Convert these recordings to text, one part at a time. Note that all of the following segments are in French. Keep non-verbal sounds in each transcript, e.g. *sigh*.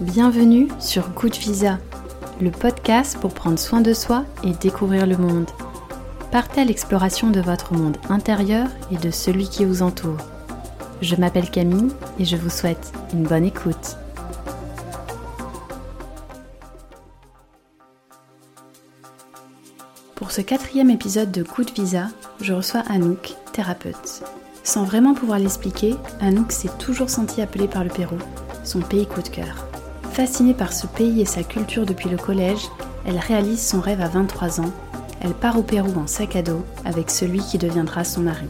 Bienvenue sur Good Visa, le podcast pour prendre soin de soi et découvrir le monde. Partez à l'exploration de votre monde intérieur et de celui qui vous entoure. Je m'appelle Camille et je vous souhaite une bonne écoute. Pour ce quatrième épisode de de Visa, je reçois Anouk, thérapeute. Sans vraiment pouvoir l'expliquer, Anouk s'est toujours sentie appelée par le Pérou, son pays coup de cœur. Fascinée par ce pays et sa culture depuis le collège, elle réalise son rêve à 23 ans. Elle part au Pérou en sac à dos avec celui qui deviendra son mari.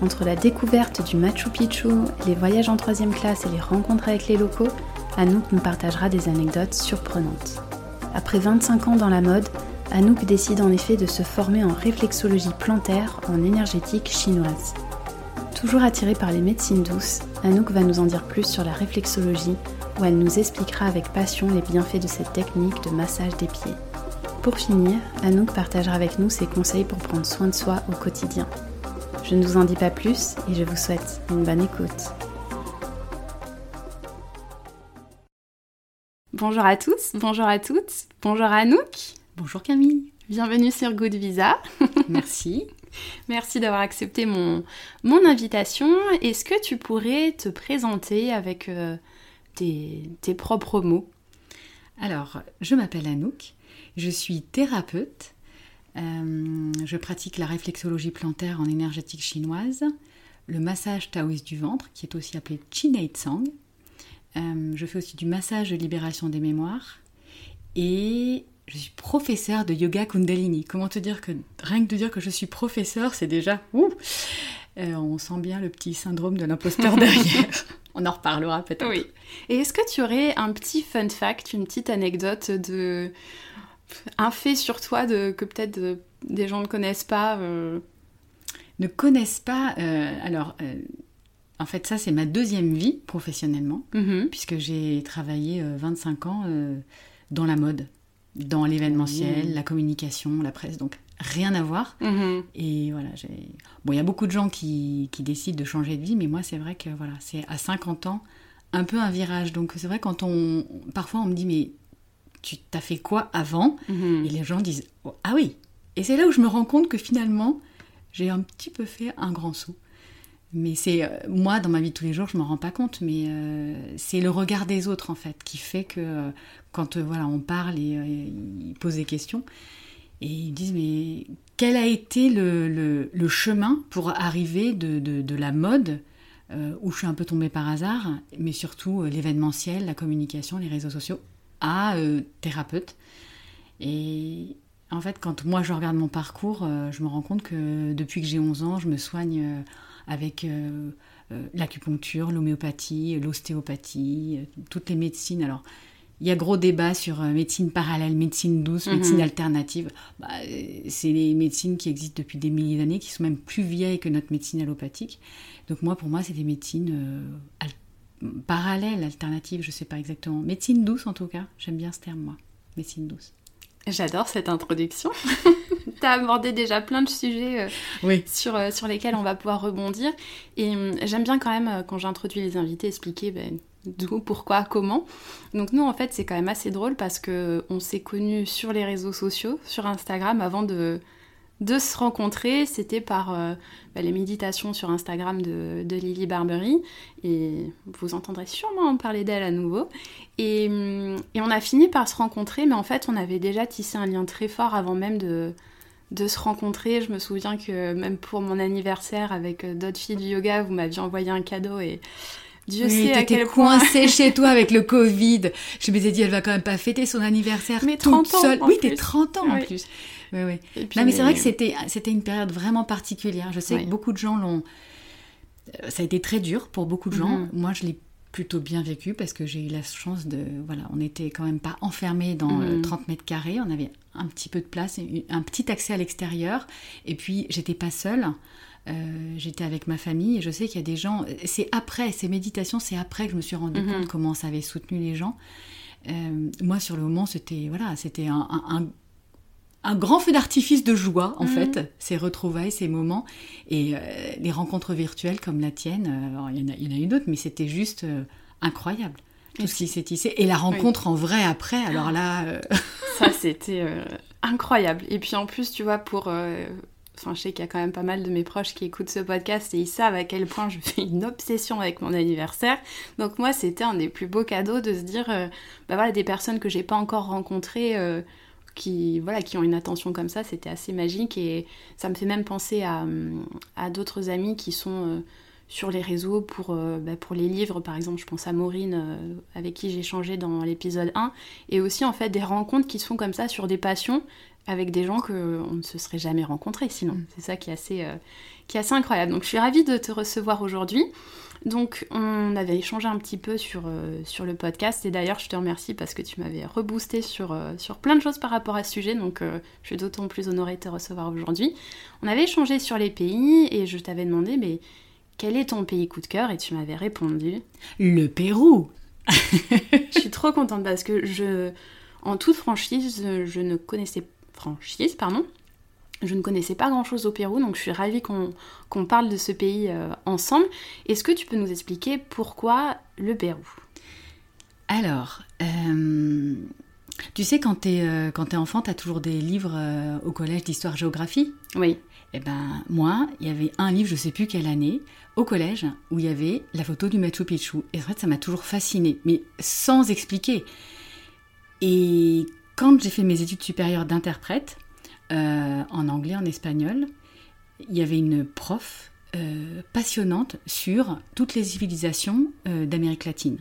Entre la découverte du Machu Picchu, les voyages en troisième classe et les rencontres avec les locaux, Anouk nous partagera des anecdotes surprenantes. Après 25 ans dans la mode, Anouk décide en effet de se former en réflexologie plantaire en énergétique chinoise. Toujours attirée par les médecines douces, Anouk va nous en dire plus sur la réflexologie, où elle nous expliquera avec passion les bienfaits de cette technique de massage des pieds. Pour finir, Anouk partagera avec nous ses conseils pour prendre soin de soi au quotidien. Je ne vous en dis pas plus et je vous souhaite une bonne écoute. Bonjour à tous, bonjour à toutes, bonjour Anouk. Bonjour Camille. Bienvenue sur Good Visa. *laughs* Merci. Merci d'avoir accepté mon, mon invitation. Est-ce que tu pourrais te présenter avec euh, tes, tes, propres mots Alors, je m'appelle Anouk, je suis thérapeute. Euh, je pratique la réflexologie plantaire en énergétique chinoise, le massage taoïste du ventre, qui est aussi appelé Tsang. Euh, je fais aussi du massage de libération des mémoires et je suis professeur de yoga Kundalini. Comment te dire que rien que de dire que je suis professeur, c'est déjà ouh, euh, on sent bien le petit syndrome de l'imposteur *laughs* derrière. On en reparlera peut-être. Oui. Et est-ce que tu aurais un petit fun fact, une petite anecdote de un fait sur toi de que peut-être euh, des gens ne connaissent pas euh... Ne connaissent pas. Euh, alors. En fait, ça, c'est ma deuxième vie professionnellement, mm -hmm. puisque j'ai travaillé 25 ans dans la mode dans l'événementiel, mmh. la communication, la presse, donc rien à voir. Mmh. Et voilà, j'ai... Bon, il y a beaucoup de gens qui, qui, décident de changer de vie, mais moi, c'est vrai que voilà, c'est à 50 ans, un peu un virage. Donc c'est vrai, quand on... Parfois, on me dit, mais tu t'as fait quoi avant? Mmh. Et les gens disent, oh, ah oui Et c'est là où je me rends compte que finalement, j'ai un petit peu fait un grand saut. Mais c'est euh, moi dans ma vie de tous les jours, je m'en rends pas compte, mais euh, c'est le regard des autres en fait qui fait que euh, quand voilà on parle et ils posent des questions et ils disent mais quel a été le, chemin pour arriver de, la mode euh, où je suis un peu tombée par hasard, mais surtout l'événementiel, la communication, les réseaux sociaux, à thérapeute. Et en fait, quand moi je regarde mon parcours, je me rends compte que depuis que j'ai 11 ans, je me soigne avec euh, euh, l'acupuncture, l'homéopathie, l'ostéopathie, euh, toutes les médecines. Alors, il y a gros débat sur médecine parallèle, médecine douce, Mhm. médecine alternative. Bah, c'est les médecines qui existent depuis des milliers d'années, qui sont même plus vieilles que notre médecine allopathique. Donc moi, pour moi, c'est des médecines euh, al parallèles, alternatives, je sais pas exactement. Médecine douce, en tout cas. J'aime bien ce terme, moi. Médecine douce. J'adore cette introduction. *laughs* tu as abordé déjà plein de sujets euh, oui. sur, euh, sur lesquels on va pouvoir rebondir. Et euh, j'aime bien quand même, quand j'introduis les invités, expliquer ben, d'où, pourquoi, comment. Donc nous, en fait, c'est quand même assez drôle parce qu'on s'est connus sur les réseaux sociaux, sur Instagram, avant de, se rencontrer. C'était par ben, les méditations sur Instagram de, Lily Barbery. Et vous entendrez sûrement en parler d'elle à nouveau. Et, on a fini par se rencontrer, mais en fait, on avait déjà tissé un lien très fort avant même de, de se rencontrer. Je me souviens que même pour mon anniversaire avec d'autres filles du yoga, vous m'aviez envoyé un cadeau et Dieu oui, sait à quel point. coincée *laughs* chez toi avec le Covid. Je m'étais dit, elle va quand même pas fêter son anniversaire mais 30 toute seule. ans. Oui, t'es 30 ans oui. en plus. Oui, oui. Puis, non, mais c'est vrai que c'était, c'était une période vraiment particulière. Je sais oui. que beaucoup de gens l'ont. Ça a été très dur pour beaucoup de gens. Mhm. Moi, je l'ai plutôt bien vécu parce que j'ai eu la chance de. Voilà, on n'était quand même pas enfermés dans euh, 30 mètres carrés. On avait un petit peu de place, un petit accès à l'extérieur. Et puis, j'étais pas seule. Euh, j'étais avec ma famille et je sais qu'il y a des gens. C'est après, ces méditations, c'est après que je me suis rendu Mhm. compte comment ça avait soutenu les gens. Euh, moi, sur le moment, c'était voilà, c'était un, un, un, un grand feu d'artifice de joie, en Mhm. fait, ces retrouvailles, ces moments. Et euh, les rencontres virtuelles comme la tienne, alors, il y, en a- il y en a eu d'autres, mais c'était juste euh, incroyable. tout ce qui s'est tissé. Et la rencontre en vrai après, alors là... Euh, *laughs* Ça, c'était incroyable. Et puis en plus, tu vois, pour... Je sais qu'il y a quand même pas mal de mes proches qui écoutent ce podcast et ils savent à quel point je fais une obsession avec mon anniversaire. Donc moi, c'était un des plus beaux cadeaux de se dire, bah voilà, des personnes que j'ai pas encore rencontrées qui, voilà, qui ont une attention comme ça, c'était assez magique et ça me fait même penser à, à d'autres amis qui sont euh, sur les réseaux pour, euh, bah, pour les livres, par exemple, je pense à Maureen euh, avec qui j'ai changé dans l'épisode 1, et aussi en fait des rencontres qui se font comme ça sur des passions avec des gens qu'on ne se serait jamais rencontrés sinon. Mm. C'est ça qui est, assez, qui est assez incroyable. Donc je suis ravie de te recevoir aujourd'hui. Donc on avait échangé un petit peu sur, euh, sur le podcast et d'ailleurs je te remercie parce que tu m'avais reboosté sur, euh, sur plein de choses par rapport à ce sujet donc euh, je suis d'autant plus honorée de te recevoir aujourd'hui. On avait échangé sur les pays et je t'avais demandé mais quel est ton pays coup de cœur? Et tu m'avais répondu le Pérou. *laughs* je suis trop contente parce que je en toute franchise je ne connaissais franchise pardon je ne connaissais pas grand-chose au Pérou, donc je suis ravie qu'on parle de ce pays euh, ensemble. Est-ce que tu peux nous expliquer pourquoi le Pérou? Alors, euh, tu sais, quand tu es, euh, es, enfant, tu as toujours des livres au collège d'histoire-géographie Oui. Eh ben, moi, il y avait un livre, je sais plus quelle année, au collège, où il y avait la photo du Machu Picchu. Et en fait, ça m'a toujours fascinée, mais sans expliquer. Et quand j'ai fait mes études supérieures d'interprète, euh, en anglais, en espagnol. Il y avait une prof euh, passionnante sur toutes les civilisations euh, d'Amérique latine.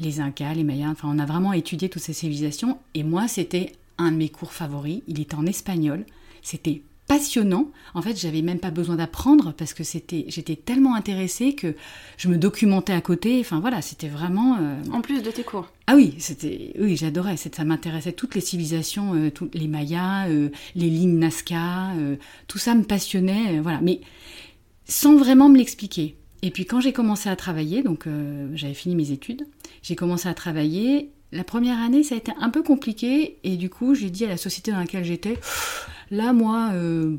Les Incas, les Mayas, enfin on a vraiment étudié toutes ces civilisations et moi c'était un de mes cours favoris, il était en espagnol, c'était passionnant. En fait, j'avais même pas besoin d'apprendre parce que c'était, j'étais tellement intéressée que je me documentais à côté. Enfin voilà, c'était vraiment. Euh, en plus de tes cours. Ah oui, c'était, oui, j'adorais. Ça m'intéressait toutes les civilisations, euh, toutes les Mayas, euh, les lignes Nazca, tout ça me passionnait. voilà, mais sans vraiment me l'expliquer. Et puis quand j'ai commencé à travailler, donc j'avais fini mes études, j'ai commencé à travailler. La première année, ça a été un peu compliqué et du coup, j'ai dit à la société dans laquelle j'étais Là, moi, euh,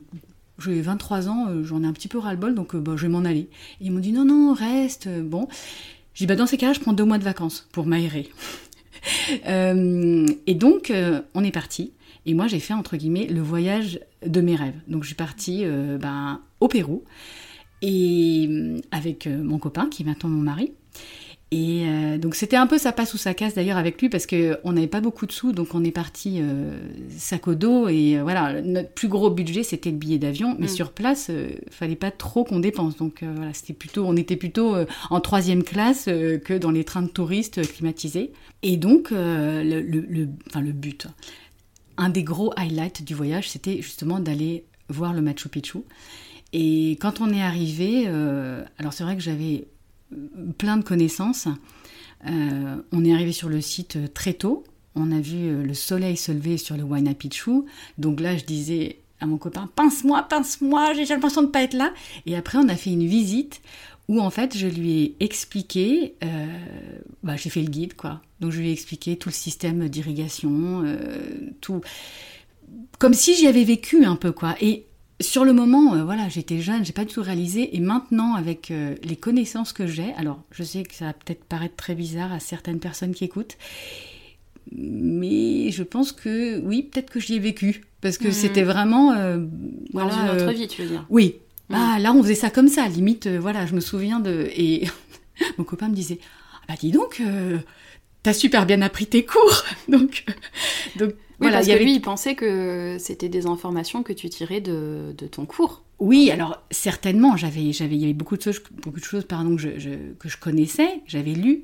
j'ai 23 ans, euh, j'en ai un petit peu ras-le-bol, donc euh, bah, je vais m'en aller. Et ils m'ont dit non, non, reste. Bon. J'ai dit bah, dans ces cas-là, je prends deux mois de vacances pour m'aérer. *laughs* et donc, on est parti. Et moi, j'ai fait, entre guillemets, le voyage de mes rêves. Donc, je suis partie ben, au Pérou, et avec mon copain, qui est maintenant mon mari. Et euh, donc c'était un peu sa passe ou sa casse d'ailleurs avec lui parce qu'on n'avait pas beaucoup de sous, donc on est parti euh, sac au dos et euh, voilà notre plus gros budget c'était le billet d'avion, mais mm. sur place fallait pas trop qu'on dépense, donc voilà c'était plutôt on était plutôt en troisième classe que dans les trains de touristes climatisés. Et donc le, le, enfin, le but, un des gros highlights du voyage c'était justement d'aller voir le Machu Picchu. Et quand on est arrivé, alors c'est vrai que j'avais plein de connaissances. Euh, on est arrivé sur le site euh, très tôt. On a vu euh, le soleil se lever sur le Huayna. Donc là, je disais à mon copain pince-moi, pince-moi, j'ai l'impression de pas être là. Et après, on a fait une visite où en fait, je lui ai expliqué, bah, j'ai fait le guide quoi. Donc je lui ai expliqué tout le système d'irrigation, tout, comme si j'y avais vécu un peu quoi. Et sur le moment, euh, voilà, j'étais jeune, j'ai pas du tout réalisé, et maintenant, avec euh, les connaissances que j'ai, alors je sais que ça va peut-être paraître très bizarre à certaines personnes qui écoutent, mais je pense que oui, peut-être que j'y ai vécu, parce que mhm. c'était vraiment. Euh, Dans une autre vie, tu veux dire Oui. Mhm. Ah, là, on faisait ça comme ça, limite, voilà, je me souviens de. Et *laughs* mon copain me disait Ah, bah dis donc, t'as super bien appris tes cours, *laughs* donc. donc oui, voilà, parce que lui, il pensait que c'était des informations que tu tirais de, ton cours. Oui, alors certainement, j'avais, j'avais, il y avait beaucoup de choses, beaucoup de choses pardon, que, je, que je connaissais, j'avais lu,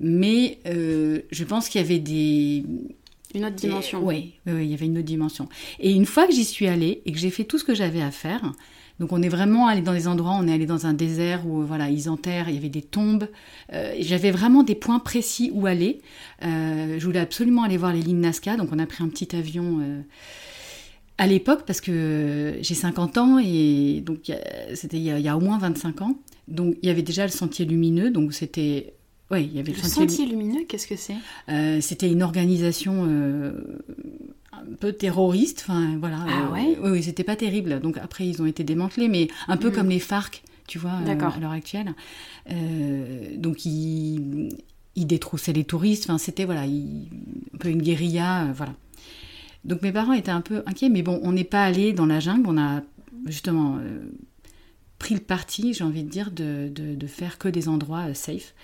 mais euh, je pense qu'il y avait des... Une autre dimension. Oui, oui, il y avait une autre dimension. Et une fois que j'y suis allée et que j'ai fait tout ce que j'avais à faire, donc on est vraiment allé dans des endroits, on est allé dans un désert où voilà, ils enterrent, il y avait des tombes. Euh, j'avais vraiment des points précis où aller. Euh, je voulais absolument aller voir les lignes Nazca, donc on a pris un petit avion euh, à l'époque parce que j'ai 50 ans et donc c'était il, y a au moins 25 ans. Donc il y avait déjà le sentier lumineux, donc c'était oui, il y avait le, sentier, lumineux. Qu'est-ce que c'est? C'était une organisation un peu terroriste. Enfin, voilà. Ah ouais Oui, oui c'était pas terrible. Donc après, ils ont été démantelés, mais un peu mm. comme les FARC, tu vois, euh, à l'heure actuelle. Euh, donc ils, il détroussait les touristes. Enfin, c'était voilà, un peu une guérilla, euh, voilà. Donc mes parents étaient un peu inquiets, mais bon, on n'est pas allé dans la jungle. On a justement euh, pris le parti, j'ai envie de dire, de, de, faire que des endroits euh, safe.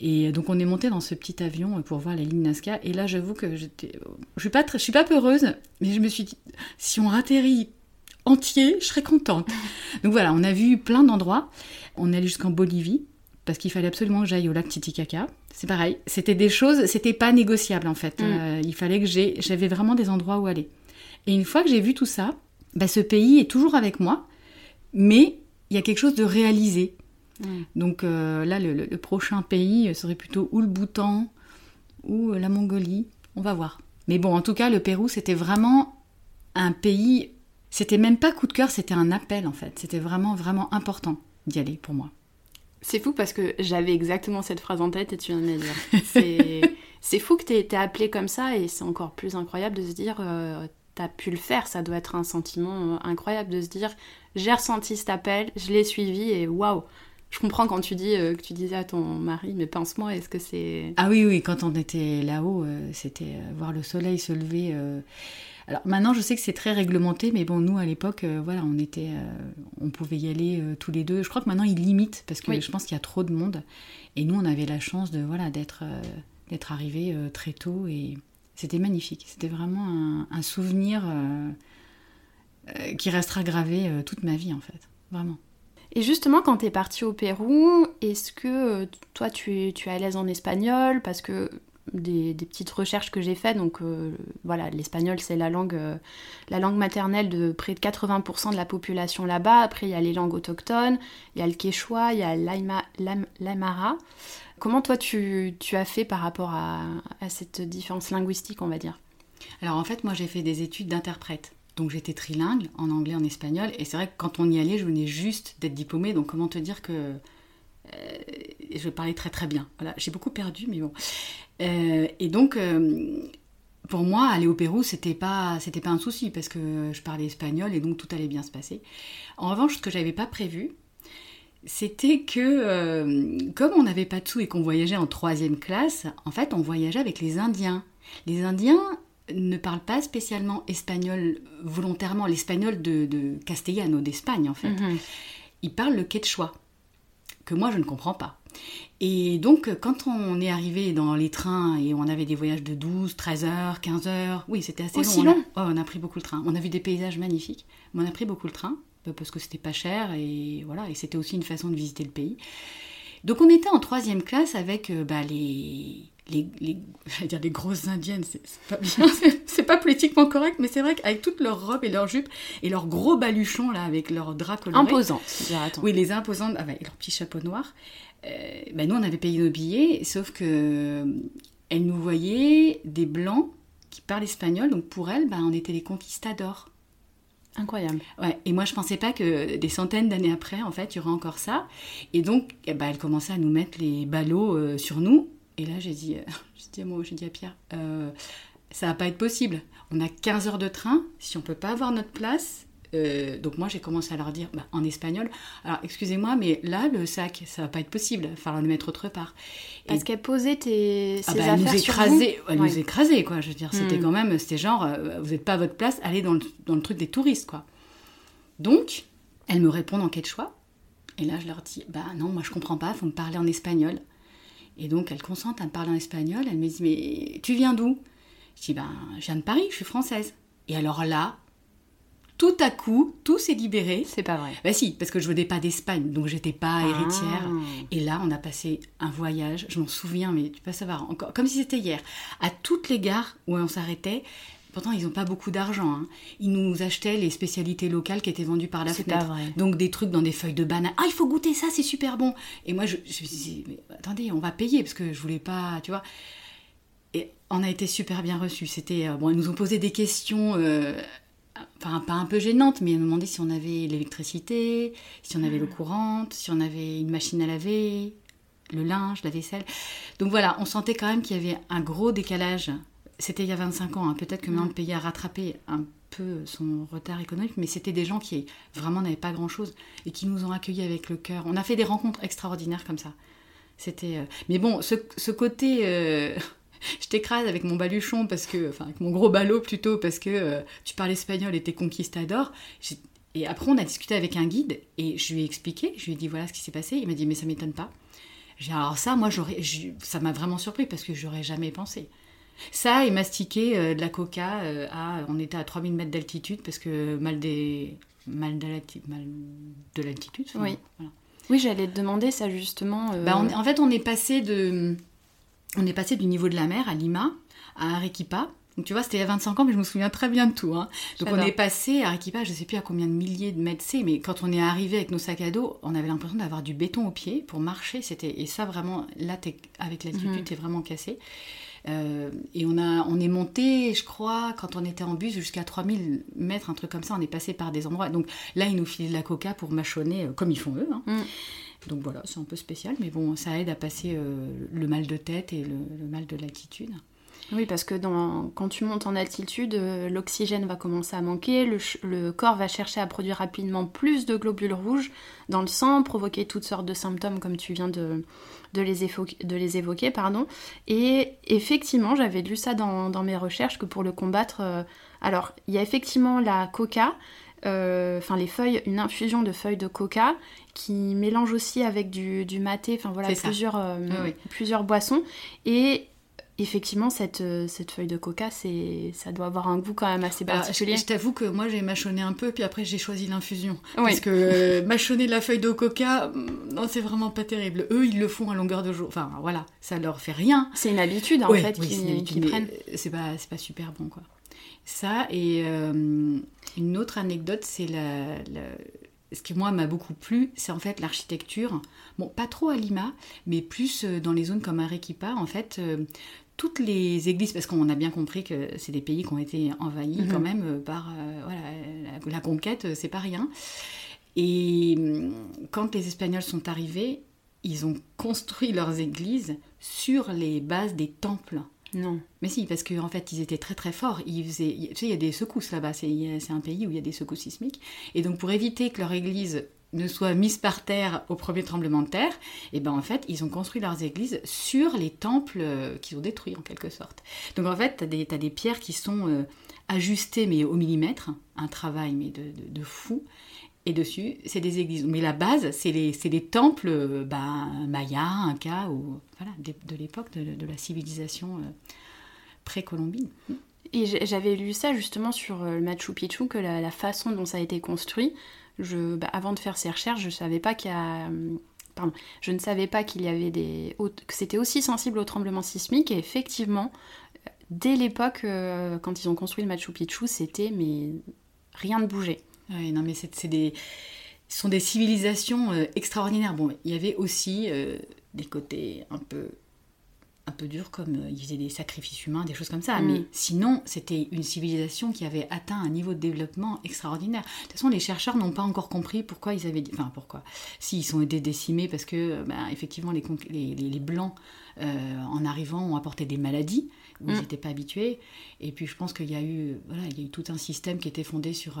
Et donc on est monté dans ce petit avion pour voir la ligne Nazca. Et là, j'avoue que j'étais, je suis pas, je suis pas peureuse, mais je me suis dit, si on atterrit entier, je serais contente. *laughs* donc voilà, on a vu plein d'endroits. On est allé jusqu'en Bolivie parce qu'il fallait absolument que j'aille au lac Titicaca. C'est pareil, c'était des choses, c'était pas négociable en fait. Mm. Euh, il fallait que j'ai, j'avais vraiment des endroits où aller. Et une fois que j'ai vu tout ça, bah, ce pays est toujours avec moi, mais il y a quelque chose de réalisé. Donc euh, là, le, prochain pays serait plutôt ou le Bhoutan ou euh, la Mongolie. On va voir. Mais bon, en tout cas, le Pérou, c'était vraiment un pays. C'était même pas coup de cœur, c'était un appel en fait. C'était vraiment, vraiment important d'y aller pour moi. C'est fou parce que j'avais exactement cette phrase en tête et tu viens de me dire. *laughs* C'est fou que tu aies été appelé comme ça et c'est encore plus incroyable de se dire euh, t'as pu le faire. Ça doit être un sentiment euh, incroyable de se dire j'ai ressenti cet appel, je l'ai suivi et waouh. Je comprends quand tu dis euh, que tu disais à ton mari, mais pense-moi, est-ce que c'est. Ah oui, oui, quand on était là-haut, c'était voir le soleil se lever alors maintenant, je sais que c'est très réglementé, mais bon, nous à l'époque, euh, voilà, on était, euh, on pouvait y aller euh, tous les deux. Je crois que maintenant ils limitent parce que je pense qu'il y a trop de monde. Et nous, on avait la chance de voilà d'être d'être arrivés très tôt et c'était magnifique. C'était vraiment un, souvenir qui restera gravé toute ma vie en fait, vraiment. Et justement, quand tu es parti au Pérou, est-ce que toi tu, tu es à l'aise en espagnol? Parce que des, petites recherches que j'ai faites. Donc euh, voilà, l'espagnol c'est la langue, euh, la langue maternelle de près de 80% de la population là-bas. Après il y a les langues autochtones, il y a le quechua, il y a l'aymara. Comment toi tu, as fait par rapport à, cette différence linguistique on va dire? Alors en fait moi j'ai fait des études d'interprète. Donc j'étais trilingue en anglais, en espagnol, et c'est vrai que quand on y allait, je venais juste d'être diplômée, donc comment te dire que euh, je parlais très très bien. Voilà, j'ai beaucoup perdu, mais bon. Euh, et donc, euh, pour moi, aller au Pérou, c'était pas, c'était pas un souci parce que je parlais espagnol et donc tout allait bien se passer. En revanche, ce que j'avais pas prévu, c'était que comme on n'avait pas de sous et qu'on voyageait en troisième classe, en fait, on voyageait avec les Indiens. Les Indiens ne parlent pas spécialement espagnol volontairement, l'espagnol de, de Castellano, d'Espagne en fait. Mhm. Ils parlent le quechua que moi je ne comprends pas. Et donc, quand on est arrivé dans les trains et on avait des voyages de 12, 13 heures, 15 heures, oui, c'était assez Aussi long. On a, on a pris beaucoup le train. On a vu des paysages magnifiques, mais on a pris beaucoup le train euh, parce que c'était pas cher et voilà, et c'était aussi une façon de visiter le pays. Donc, on était en troisième classe avec euh, bah, les, les, les, *laughs* dire les grosses indiennes, c'est pas *laughs* c'est pas politiquement correct, mais c'est vrai qu'avec toutes leurs robes et leurs jupes et leurs gros baluchons là, avec leurs draps colorés. Imposantes, Oui, les imposantes, avec leurs petits chapeaux noirs. Euh, ben nous, on avait payé nos billets, sauf que euh, elle nous voyait des blancs qui parlent espagnol, donc pour elle, ben, on était les conquistadors. Incroyable. Ouais, et moi je pensais pas que des centaines d'années après, en fait, il y aurait encore ça. Et donc, eh ben, elle commençait à nous mettre les ballots euh, sur nous. Et là, j'ai dit, *laughs* j'ai dit, à moi, j'ai dit à Pierre, ça va pas être possible. On a 15 heures de train. Si on peut pas avoir notre place, euh, donc moi j'ai commencé à leur dire bah, en espagnol, alors excusez-moi, mais là le sac, ça va pas être possible, il va falloir le mettre autre part. Parce qu'elle posait tes ah bah, elle nous écrasait, elle nous écrasait quoi. Je veux dire, c'était hmm. quand même, c'était genre, euh, vous n'êtes pas à votre place, allez dans le, dans le, truc des touristes quoi. Donc elles me répondent en quechua, et là je leur dis bah non, moi je comprends pas, faut me parler en espagnol. Et donc elles consentent à me parler en espagnol. Elle me dit mais tu viens d'où? Je dis ben je viens de Paris, je suis française. Et alors là, tout à coup, tout s'est libéré. C'est pas vrai. Bah si, parce que je venais pas d'Espagne, donc j'étais pas ah. héritière. Et là, on a passé un voyage, je m'en souviens, mais tu peux savoir, encore, comme si c'était hier, à toutes les gares où on s'arrêtait. Pourtant, ils n'ont pas beaucoup d'argent. Hein. Ils nous achetaient les spécialités locales qui étaient vendues par la fenêtre. Pas vrai. Donc des trucs dans des feuilles de banane. Ah, il faut goûter ça, c'est super bon. Et moi, je, me disais, mais attendez, on va payer parce que je voulais pas, tu vois. Et on a été super bien reçus. C'était euh, bon, ils nous ont posé des questions. Euh, enfin pas un peu gênante, mais elle me demandait si on avait l'électricité, si on avait l'eau ah. courante, si on avait une machine à laver, le linge, la vaisselle. Donc voilà, on sentait quand même qu'il y avait un gros décalage. C'était il y a 25 ans, hein. peut-être que maintenant le pays a rattrapé un peu son retard économique, mais c'était des gens qui vraiment n'avaient pas grand-chose et qui nous ont accueillis avec le cœur. On a fait des rencontres extraordinaires comme ça. C'était. Mais bon, ce, ce côté. *laughs* je t'écrase avec mon baluchon parce que, enfin avec mon gros ballot plutôt parce que tu parles espagnol et t'es conquistador. Et après on a discuté avec un guide et je lui ai expliqué, je lui ai dit voilà ce qui s'est passé. Il m'a dit mais ça m'étonne pas. J'ai alors ça moi j'aurais, ça m'a vraiment surpris parce que j'aurais jamais pensé. Ça et mastiquer euh, de la coca euh, à, on était à 3000 mètres d'altitude parce que mal des, mal de l'altitude. oui. Oui, j'allais te demander ça justement. Euh, bah, en fait, on est passé de, on est passé du niveau de la mer à Lima, à Arequipa. Donc tu vois, c'était il y a 25 ans, mais je me souviens très bien de tout. Hein. Donc on est passé à Arequipa, je sais plus à combien de milliers de mètres c'est, mais quand on est arrivé avec nos sacs à dos, on avait l'impression d'avoir du béton au pied pour marcher. C'était et ça vraiment, là, avec l'altitude, mhm. t'es vraiment cassé. Euh, et on, a, on est monté, je crois, quand on était en bus, jusqu'à 3000 mètres, un truc comme ça. On est passé par des endroits. Donc là, ils nous filent de la coca pour mâchonner, euh, comme ils font eux. Hein. Mm. Donc voilà, c'est un peu spécial, mais bon, ça aide à passer euh, le mal de tête et le, mal de l'altitude. Oui, parce que dans, quand tu montes en altitude, l'oxygène va commencer à manquer, le, le, corps va chercher à produire rapidement plus de globules rouges dans le sang, provoquer toutes sortes de symptômes comme tu viens de, de les, évoquer, de les évoquer. Pardon. Et effectivement, j'avais lu ça dans, mes recherches que pour le combattre, euh, alors il y a effectivement la coca, euh, enfin les feuilles, une infusion de feuilles de coca qui mélange aussi avec du, du maté, enfin voilà, plusieurs, euh, plusieurs boissons. Et effectivement, cette, euh, cette feuille de coca, c'est, ça doit avoir un goût quand même assez bah, particulier. je, t'avoue que moi, j'ai mâchonné un peu, puis après, j'ai choisi l'infusion. Parce que euh, *laughs* mâchonner la feuille de coca, mm, non, c'est vraiment pas terrible. Eux, ils le font à longueur de jour. Enfin, voilà, ça leur fait rien. C'est une habitude, en fait, qu'ils prennent. C'est pas, c'est pas super bon, quoi. Ça, et euh, une autre anecdote, c'est la, ce qui moi m'a beaucoup plu, c'est en fait l'architecture. Bon, pas trop à Lima, mais plus dans les zones comme Arequipa. En fait, toutes les églises, parce qu'on a bien compris que c'est des pays qui ont été envahis mhm. quand même euh, par euh, voilà, la, conquête, euh, c'est pas rien. Et hum, quand les Espagnols sont arrivés, ils ont construit leurs églises sur les bases des temples. Non. Mais si, parce qu'en en fait, ils étaient très très forts. Ils faisaient, tu sais, il y a des secousses là-bas, c'est un pays où il y a des secousses sismiques. Et donc, pour éviter que leur église ne soient mises par terre au premier tremblement de terre, et ben en fait, ils ont construit leurs églises sur les temples euh, qu'ils ont détruits en quelque sorte. Donc en fait, tu as, des pierres qui sont euh, ajustées mais au millimètre, un travail mais de, fou. Et dessus, c'est des églises. Mais la base, c'est les, les, temples euh, ben, mayas, incas, ou, voilà, de, l'époque de, la civilisation pré-colombine. Et j'avais lu ça justement sur le Machu Picchu, que la, façon dont ça a été construit, je, bah, avant de faire ces recherches, pardon, je ne savais pas qu'il y avait des, que c'était aussi sensible au tremblement sismique. Et effectivement, dès l'époque, euh, quand ils ont construit le Machu Picchu, c'était mais rien ne bougeait. Oui, non, mais c'est des, ce sont des civilisations euh, extraordinaires. Bon, il y avait aussi euh, des côtés un peu un peu dur, comme euh, ils faisaient des sacrifices humains, des choses comme ça. Mm. Mais sinon, c'était une civilisation qui avait atteint un niveau de développement extraordinaire. De toute façon, les chercheurs n'ont pas encore compris pourquoi ils avaient... Enfin, pourquoi S'ils sont été décimés parce que, euh, ben, effectivement, les, les, Blancs, euh, en arrivant, ont apporté des maladies où ils n'étaient mm. pas habitués. Et puis, je pense qu'il y, a eu, voilà, il y a eu tout un système qui était fondé sur...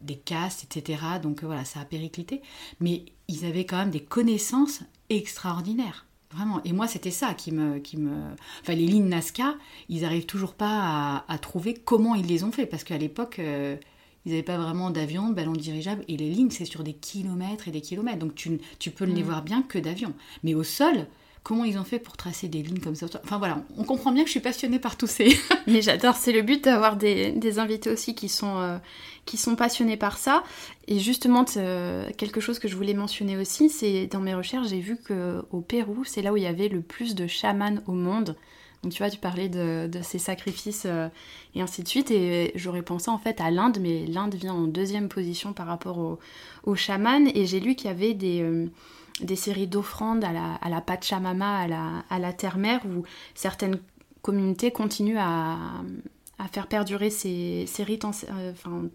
des castes, etc. Donc voilà, ça a périclité. Mais ils avaient quand même des connaissances extraordinaires. Vraiment. Et moi, c'était ça qui me, qui me. Enfin, les lignes Nazca, ils n'arrivent toujours pas à, trouver comment ils les ont fait. Parce qu'à l'époque, euh, ils n'avaient pas vraiment d'avion, de ballon dirigeable. Et les lignes, c'est sur des kilomètres et des kilomètres. Donc, tu, tu peux ne les mm. voir bien que d'avion. Mais au sol, comment ils ont fait pour tracer des lignes comme ça. Enfin voilà, on comprend bien que je suis passionnée par tous ces... *laughs* Mais j'adore, c'est le but d'avoir des, invités aussi qui sont, euh, qui sont passionnés par ça. Et justement, euh, quelque chose que je voulais mentionner aussi, c'est dans mes recherches, j'ai vu qu'au Pérou, c'est là où il y avait le plus de chamans au monde. Donc tu vois, tu parlais de, ces sacrifices euh, et ainsi de suite. Et j'aurais pensé en fait à l'Inde, mais l'Inde vient en deuxième position par rapport aux au chamans. Et j'ai lu qu'il y avait des des séries d'offrandes à la, à la Pachamama, à la, à la terre-mère, où certaines communautés continuent à, à faire perdurer ces, ces rites, euh, enfin,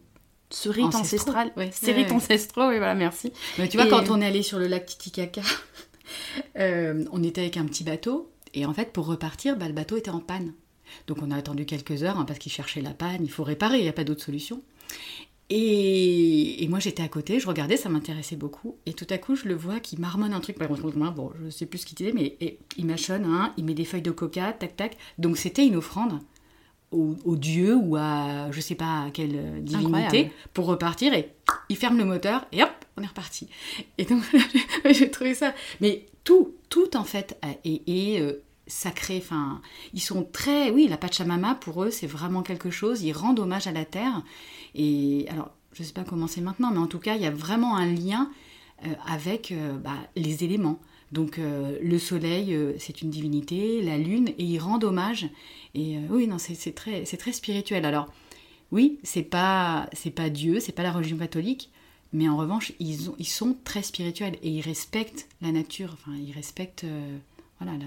ce rite ancestral. ces rites ancestraux, oui, voilà, merci. Mais tu vois, quand on est allé sur le lac Titicaca, *laughs* euh, on était avec un petit bateau, et en fait, pour repartir, bah, le bateau était en panne. Donc on a attendu quelques heures, hein, parce qu'il cherchait la panne, il faut réparer, il n'y a pas d'autre solution. Et, moi j'étais à côté, je regardais, ça m'intéressait beaucoup. Et tout à coup, je le vois qui marmonne un truc. Bon, je sais plus ce qu'il disait, mais il mâchonne, hein, il met des feuilles de coca, tac tac. Donc c'était une offrande au, dieu ou à je sais pas à quelle divinité pour repartir et il ferme le moteur et hop, on est reparti. Et donc *laughs* j'ai trouvé ça. Mais tout, tout en fait est, euh, sacré. Enfin, ils sont très, oui, la Pachamama pour eux c'est vraiment quelque chose. Ils rendent hommage à la terre. Et alors, je sais pas comment c'est maintenant, mais en tout cas, il y a vraiment un lien euh, avec euh, bah, les éléments. Donc euh, le soleil, c'est une divinité, la lune, et ils rendent hommage. Et oui, non, c'est très, très spirituel. Alors oui, c'est pas, c'est pas Dieu, c'est pas la religion catholique, mais en revanche, ils, ont, ils sont très spirituels et ils respectent la nature. Enfin, ils respectent voilà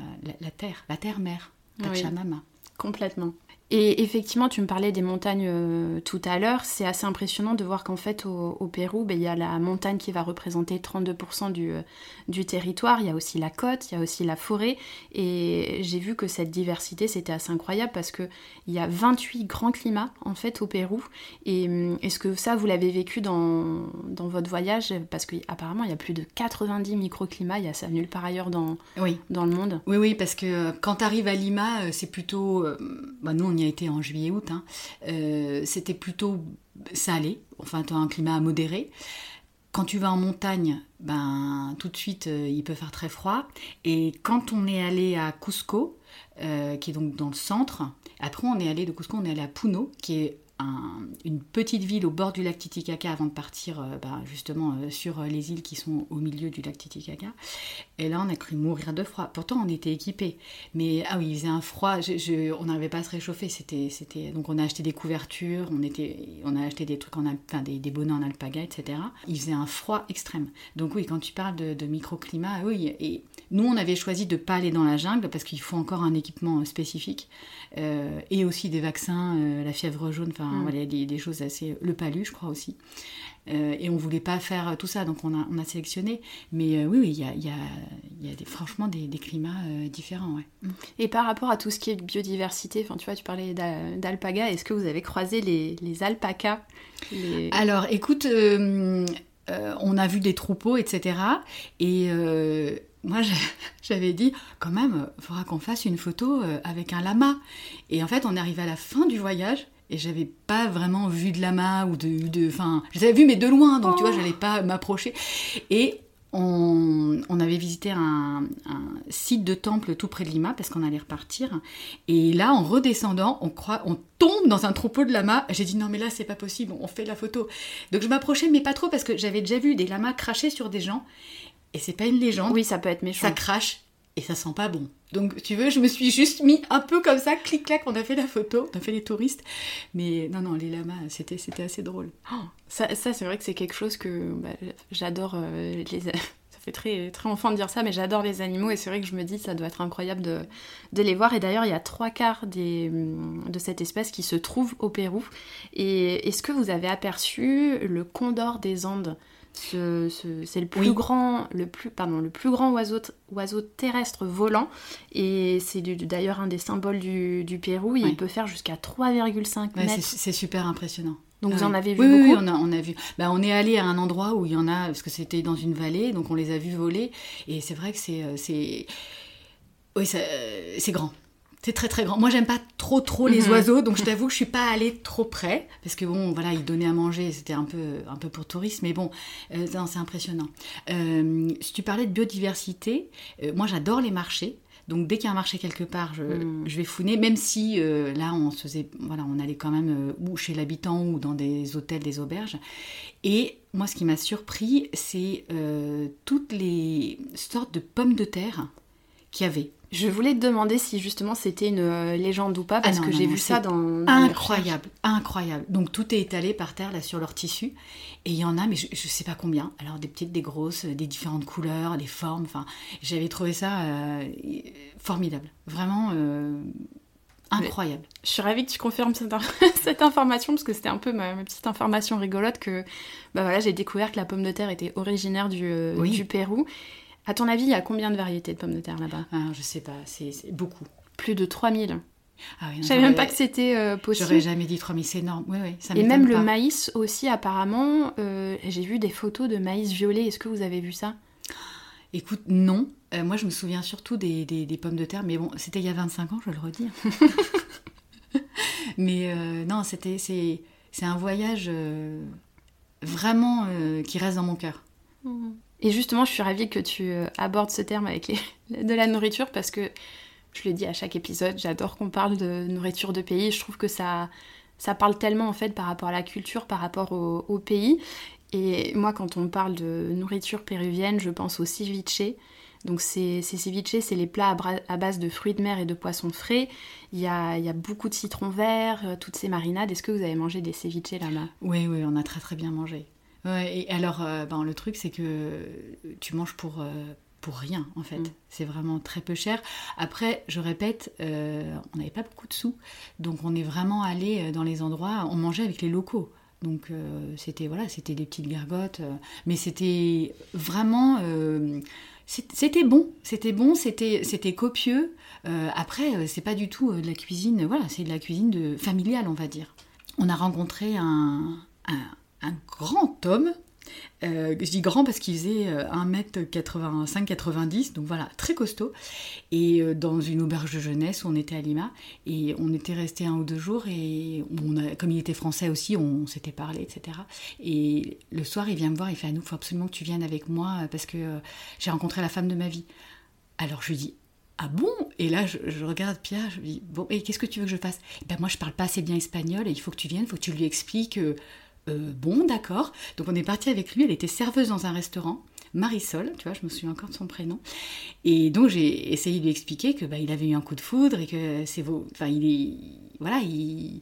la, terre, la terre mère, Pachamama. complètement. Et effectivement, tu me parlais des montagnes euh, tout à l'heure. C'est assez impressionnant de voir qu'en fait, au, Pérou, ben, il y a la montagne qui va représenter 32% du, euh, du territoire. Il y a aussi la côte, il y a aussi la forêt. Et j'ai vu que cette diversité, c'était assez incroyable parce qu'il y a 28 grands climats, en fait, au Pérou. Et hum, est-ce que ça, vous l'avez vécu dans, dans, votre voyage? Parce qu'apparemment, il y a plus de 90 microclimats. Il y a ça nulle part ailleurs dans, oui. dans le monde. Oui, oui, parce que euh, quand tu arrives à Lima, c'est plutôt... Bah, nous, on a été en juillet-août, hein. euh, c'était plutôt salé, enfin tu as un climat modéré. Quand tu vas en montagne, ben tout de suite euh, il peut faire très froid. Et quand on est allé à Cusco, euh, qui est donc dans le centre, après on est allé de Cusco, on est allé à Puno, qui est une petite ville au bord du lac Titicaca avant de partir bah, justement sur les îles qui sont au milieu du lac Titicaca. Et là, on a cru mourir de froid. Pourtant, on était équipés. Mais ah oui, il faisait un froid. on n'arrivait pas à se réchauffer. C'était, c'était... Donc, on a acheté des couvertures, on, était... on a acheté des trucs en enfin, des, des bonnets en alpaga, etc. Il faisait un froid extrême. Donc oui, quand tu parles de, de microclimat, oui. Et nous, on avait choisi de ne pas aller dans la jungle parce qu'il faut encore un équipement spécifique. et aussi des vaccins, la fièvre jaune, enfin Mm. voilà, des, choses assez. Le palu, je crois aussi. Euh, et on voulait pas faire tout ça, donc on a, on a sélectionné. Mais euh, oui, il y a, y a, y a des, franchement des, des climats euh, différents. Ouais. Mm. Et par rapport à tout ce qui est biodiversité, tu vois, tu parlais d'alpaga, est-ce que vous avez croisé les, les alpacas Alors, écoute, on a vu des troupeaux, etc. Et moi, *laughs* j'avais dit, quand même, il faudra qu'on fasse une photo avec un lama. Et en fait, on est arrivé à la fin du voyage et j'avais pas vraiment vu de lama ou de enfin je les avais vus mais de loin donc tu vois j'allais pas m'approcher et on, on, avait visité un, site de temple tout près de Lima parce qu'on allait repartir. Et là, en redescendant, on croit, on tombe dans un troupeau de lamas. J'ai dit non mais là c'est pas possible, on fait la photo. Donc je m'approchais mais pas trop parce que j'avais déjà vu des lamas cracher sur des gens. Et c'est pas une légende. Oui, ça peut être méchant. Ça crache et ça sent pas bon. Donc, tu veux, je me suis juste mis un peu comme ça, clic-clac, on a fait la photo, on a fait les touristes. Mais non, non, les lamas, c'était, c'était assez drôle. Oh, ça, c'est vrai que c'est quelque chose que bah, j'adore. Euh, les... *laughs* ça fait très, très enfant de dire ça, mais j'adore les animaux et c'est vrai que je me dis ça doit être incroyable de, les voir. Et d'ailleurs, il y a trois quarts des, de cette espèce qui se trouve au Pérou. Et est-ce que vous avez aperçu le condor des Andes? C'est le plus grand, le plus, pardon, le plus grand oiseau, oiseau terrestre volant et c'est d'ailleurs un des symboles du, du Pérou. il peut faire jusqu'à 3,5 mètres. c'est super impressionnant. Donc vous en avez vu oui, beaucoup Oui, on a, on a vu. Bah, on est allé à un endroit où il y en a, parce que c'était dans une vallée, donc on les a vus voler. Et c'est vrai que c'est, euh, oui, c'est grand. C'est très très grand. Moi, j'aime pas trop trop les mhm. oiseaux, donc je *laughs* t'avoue que je suis pas allée trop près parce que bon, voilà, ils donnaient à manger, c'était un peu un peu pour tourisme, mais bon, euh, c'est impressionnant. Euh, si tu parlais de biodiversité, euh, moi j'adore les marchés. Donc dès qu'il y a un marché quelque part, je, mhm. je vais fouiner, même si là on se faisait, voilà, on allait quand même ou chez l'habitant ou dans des hôtels, des auberges. Et moi, ce qui m'a surpris, c'est toutes les sortes de pommes de terre qu'il y avait. Je voulais te demander si justement c'était une euh, légende ou pas, parce ah que j'ai vu ça dans. incroyable, incroyable. Donc tout est étalé par terre là sur leur tissu, et il y en a, mais je, ne sais pas combien. Alors des petites, des grosses, des différentes couleurs, des formes. Enfin, j'avais trouvé ça euh, formidable, vraiment. Euh, incroyable. je suis ravie que tu confirmes cette, *laughs* information parce que c'était un peu ma, petite information rigolote que bah voilà, j'ai découvert que la pomme de terre était originaire du, du Pérou à ton avis, il y a combien de variétés de pommes de terre là-bas? Ah, Je sais pas, c'est beaucoup. Plus de 3000. Ah je savais même pas que c'était euh, possible. J'aurais jamais dit 3000, c'est énorme. Oui, oui, ça Et même le maïs aussi, apparemment, euh, j'ai vu des photos de maïs violet. Est-ce que vous avez vu ça? Écoute, non. Euh, moi, je me souviens surtout des, des, pommes de terre, mais bon, c'était il y a 25 ans, je le redis. *laughs* mais non, c'était c'est un voyage vraiment qui reste dans mon cœur. Mmh. Et justement, je suis ravie que tu abordes ce terme avec *laughs* de la nourriture parce que je l'ai dit à chaque épisode, j'adore qu'on parle de nourriture de pays. Je trouve que ça, ça parle tellement en fait par rapport à la culture, par rapport au, pays. Et moi, quand on parle de nourriture péruvienne, je pense au ceviche. Donc ces, ces ceviches, c'est les plats à, base de fruits de mer et de poissons frais. Il y a, y a beaucoup de citron vert, euh, toutes ces marinades. Est-ce que vous avez mangé des ceviches là-bas? Oui, oui, on a très très bien mangé. Ouais, et alors, euh, ben, le truc, c'est que tu manges pour, euh, pour rien en fait. Mm. C'est vraiment très peu cher. Après, je répète, euh, on n'avait pas beaucoup de sous, donc on est vraiment allé dans les endroits, on mangeait avec les locaux. Donc c'était voilà, c'était des petites gargotes, mais c'était vraiment, c'était bon, c'était bon, c'était c'était copieux. après, c'est pas du tout de la cuisine, voilà, c'est de la cuisine de familiale, on va dire. On a rencontré un, un, un grand homme euh, je dis grand parce qu'il faisait 1m85-90, euh, donc voilà, très costaud. Et euh, dans une auberge de jeunesse, on était à Lima et on était resté un ou deux jours. Et on a, comme il était français aussi, on, s'était parlé, etc. Et le soir, il vient me voir, il fait nous, il faut absolument que tu viennes avec moi parce que j'ai rencontré la femme de ma vie. Alors je lui dis ah bon? Et là, je, regarde Pierre, je lui dis, bon, et qu'est-ce que tu veux que je fasse? Ben moi, je parle pas assez bien espagnol et il faut que tu viennes, il faut que tu lui expliques bon, d'accord. Donc on est parti avec lui, elle était serveuse dans un restaurant. Marisol, tu vois, je me souviens encore de son prénom. Et donc j'ai essayé de lui expliquer que bah, il avait eu un coup de foudre et que c'est vos, enfin il est, voilà, il,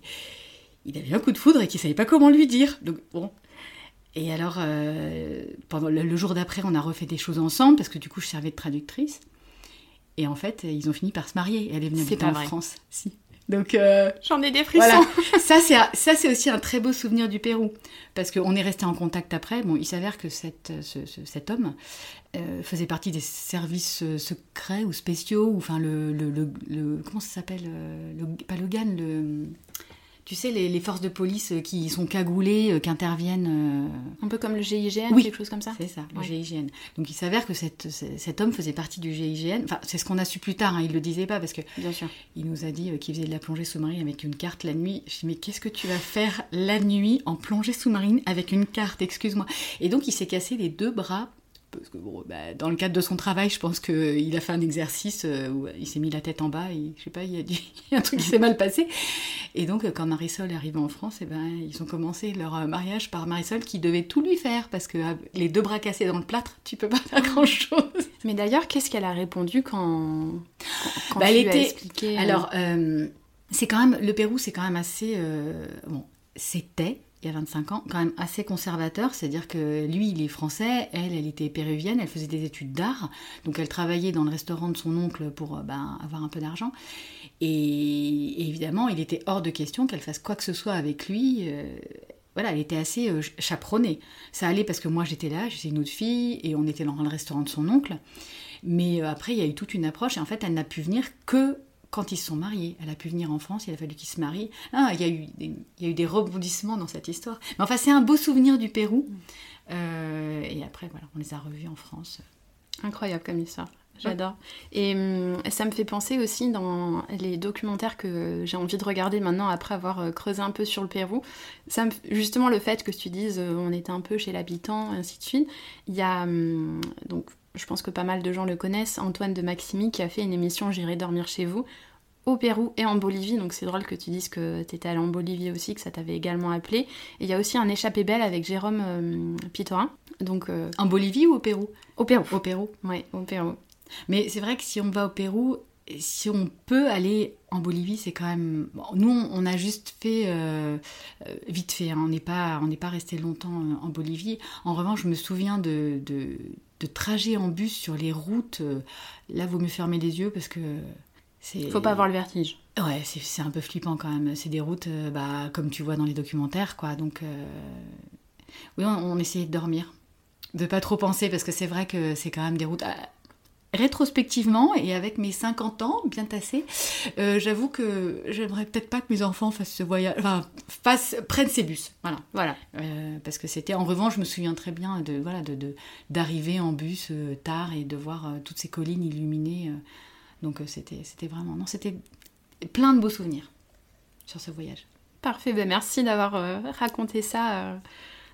il avait eu un coup de foudre et qu'il savait pas comment lui dire. Donc bon. Et alors euh, pendant le, jour d'après, on a refait des choses ensemble parce que du coup je servais de traductrice. Et en fait, ils ont fini par se marier. Elle est venue habiter en France. Si. Donc euh, j'en ai des frissons. Voilà. *laughs* ça c'est ça c'est aussi un très beau souvenir du Pérou parce qu'on est resté en contact après. Bon, il s'avère que cette, cet homme euh, faisait partie des services euh, secrets ou spéciaux ou enfin le, le, le, comment ça s'appelle le, pas le GAN le tu sais, les, forces de police euh, qui sont cagoulées, euh, qui interviennent. Euh, Un peu comme le GIGN, oui. quelque chose comme ça C'est ça, le GIGN. Donc il s'avère que cette, cet homme faisait partie du GIGN. Enfin, c'est ce qu'on a su plus tard, hein, il ne le disait pas parce que. Bien sûr. Il nous a dit qu'il faisait de la plongée sous-marine avec une carte la nuit. Je dit, mais qu'est-ce que tu vas faire la nuit en plongée sous-marine avec une carte? Excuse-moi. Et donc il s'est cassé les deux bras parce que bah, dans le cadre de son travail, je pense qu'il a fait un exercice euh, où il s'est mis la tête en bas et je sais pas, il y a, *laughs* un truc qui s'est mal passé. Et donc, quand Marisol est arrivée en France, et eh ben, ils ont commencé leur euh, mariage par Marisol qui devait tout lui faire parce que euh, les deux bras cassés dans le plâtre, tu peux pas faire grand chose. Mais d'ailleurs, qu'est-ce qu'elle a répondu quand, quand, bah, tu elle était... expliqué Alors, c'est quand même le Pérou, c'est quand même assez bon. C'était il y a 25 ans, quand même assez conservateur, c'est-à-dire que lui, il est français, elle, elle était péruvienne, elle faisait des études d'art, donc elle travaillait dans le restaurant de son oncle pour euh, ben, avoir un peu d'argent. Et, évidemment, il était hors de question qu'elle fasse quoi que ce soit avec lui. Euh, voilà, elle était assez euh, chaperonnée. Ça allait parce que moi j'étais là, j'étais une autre fille, et on était dans le restaurant de son oncle. Mais après, il y a eu toute une approche, et en fait, elle n'a pu venir que quand ils se sont mariés. Elle a pu venir en France, il a fallu qu'ils se marient. Ah, il, y a eu des, il y a eu des rebondissements dans cette histoire. Mais enfin, c'est un beau souvenir du Pérou. Euh, et après, voilà, on les a revus en France. Incroyable comme histoire. J'adore. Et hum, ça me fait penser aussi dans les documentaires que j'ai envie de regarder maintenant après avoir euh, creusé un peu sur le Pérou. Ça justement, le fait que tu dises euh, on était un peu chez l'habitant, ainsi de suite. Il y a hum, donc je pense que pas mal de gens le connaissent, Antoine de Maximi qui a fait une émission J'irai dormir chez vous au Pérou et en Bolivie. Donc c'est drôle que tu dises que tu étais allé en Bolivie aussi, que ça t'avait également appelé. Et il y a aussi un échappé belle avec Jérôme euh, Pitorin. Donc, euh, En Bolivie ou au Pérou? Au Pérou. Au Pérou. Oui, au Pérou. Mais c'est vrai que si on va au Pérou, si on peut aller en Bolivie, c'est quand même. nous, on a juste fait euh, vite fait. Hein. On n'est pas, on n'est pas resté longtemps en Bolivie. En revanche, je me souviens de, de, de trajets en bus sur les routes. là, vaut mieux fermer les yeux parce que faut pas avoir le vertige. Ouais, c'est un peu flippant quand même. C'est des routes, euh, bah, comme tu vois dans les documentaires, quoi. Donc, euh, oui, on, essayait de dormir, de pas trop penser, parce que c'est vrai que c'est quand même des routes. rétrospectivement et avec mes 50 ans bien tassés, euh, j'avoue que j'aimerais peut-être pas que mes enfants fassent ce voyage, enfin, fassent, prennent ces bus. Voilà. Voilà. Euh, parce que c'était, en revanche, je me souviens très bien de voilà de, d'arriver en bus euh, tard et de voir toutes ces collines illuminées. Donc c'était, c'était vraiment, c'était plein de beaux souvenirs sur ce voyage. Parfait, ben merci d'avoir raconté ça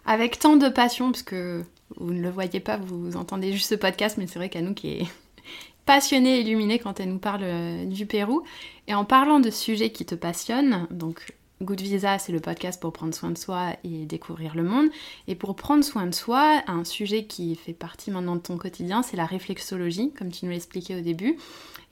avec tant de passion, parce que vous ne le voyez pas, vous entendez juste ce podcast, mais c'est vrai qu'Anouk est *laughs* passionnée, illuminée quand elle nous parle euh, du Pérou. Et en parlant de sujets qui te passionnent, donc Good Visa, c'est le podcast pour prendre soin de soi et découvrir le monde. Et pour prendre soin de soi, un sujet qui fait partie maintenant de ton quotidien, c'est la réflexologie, comme tu nous l'expliquais au début.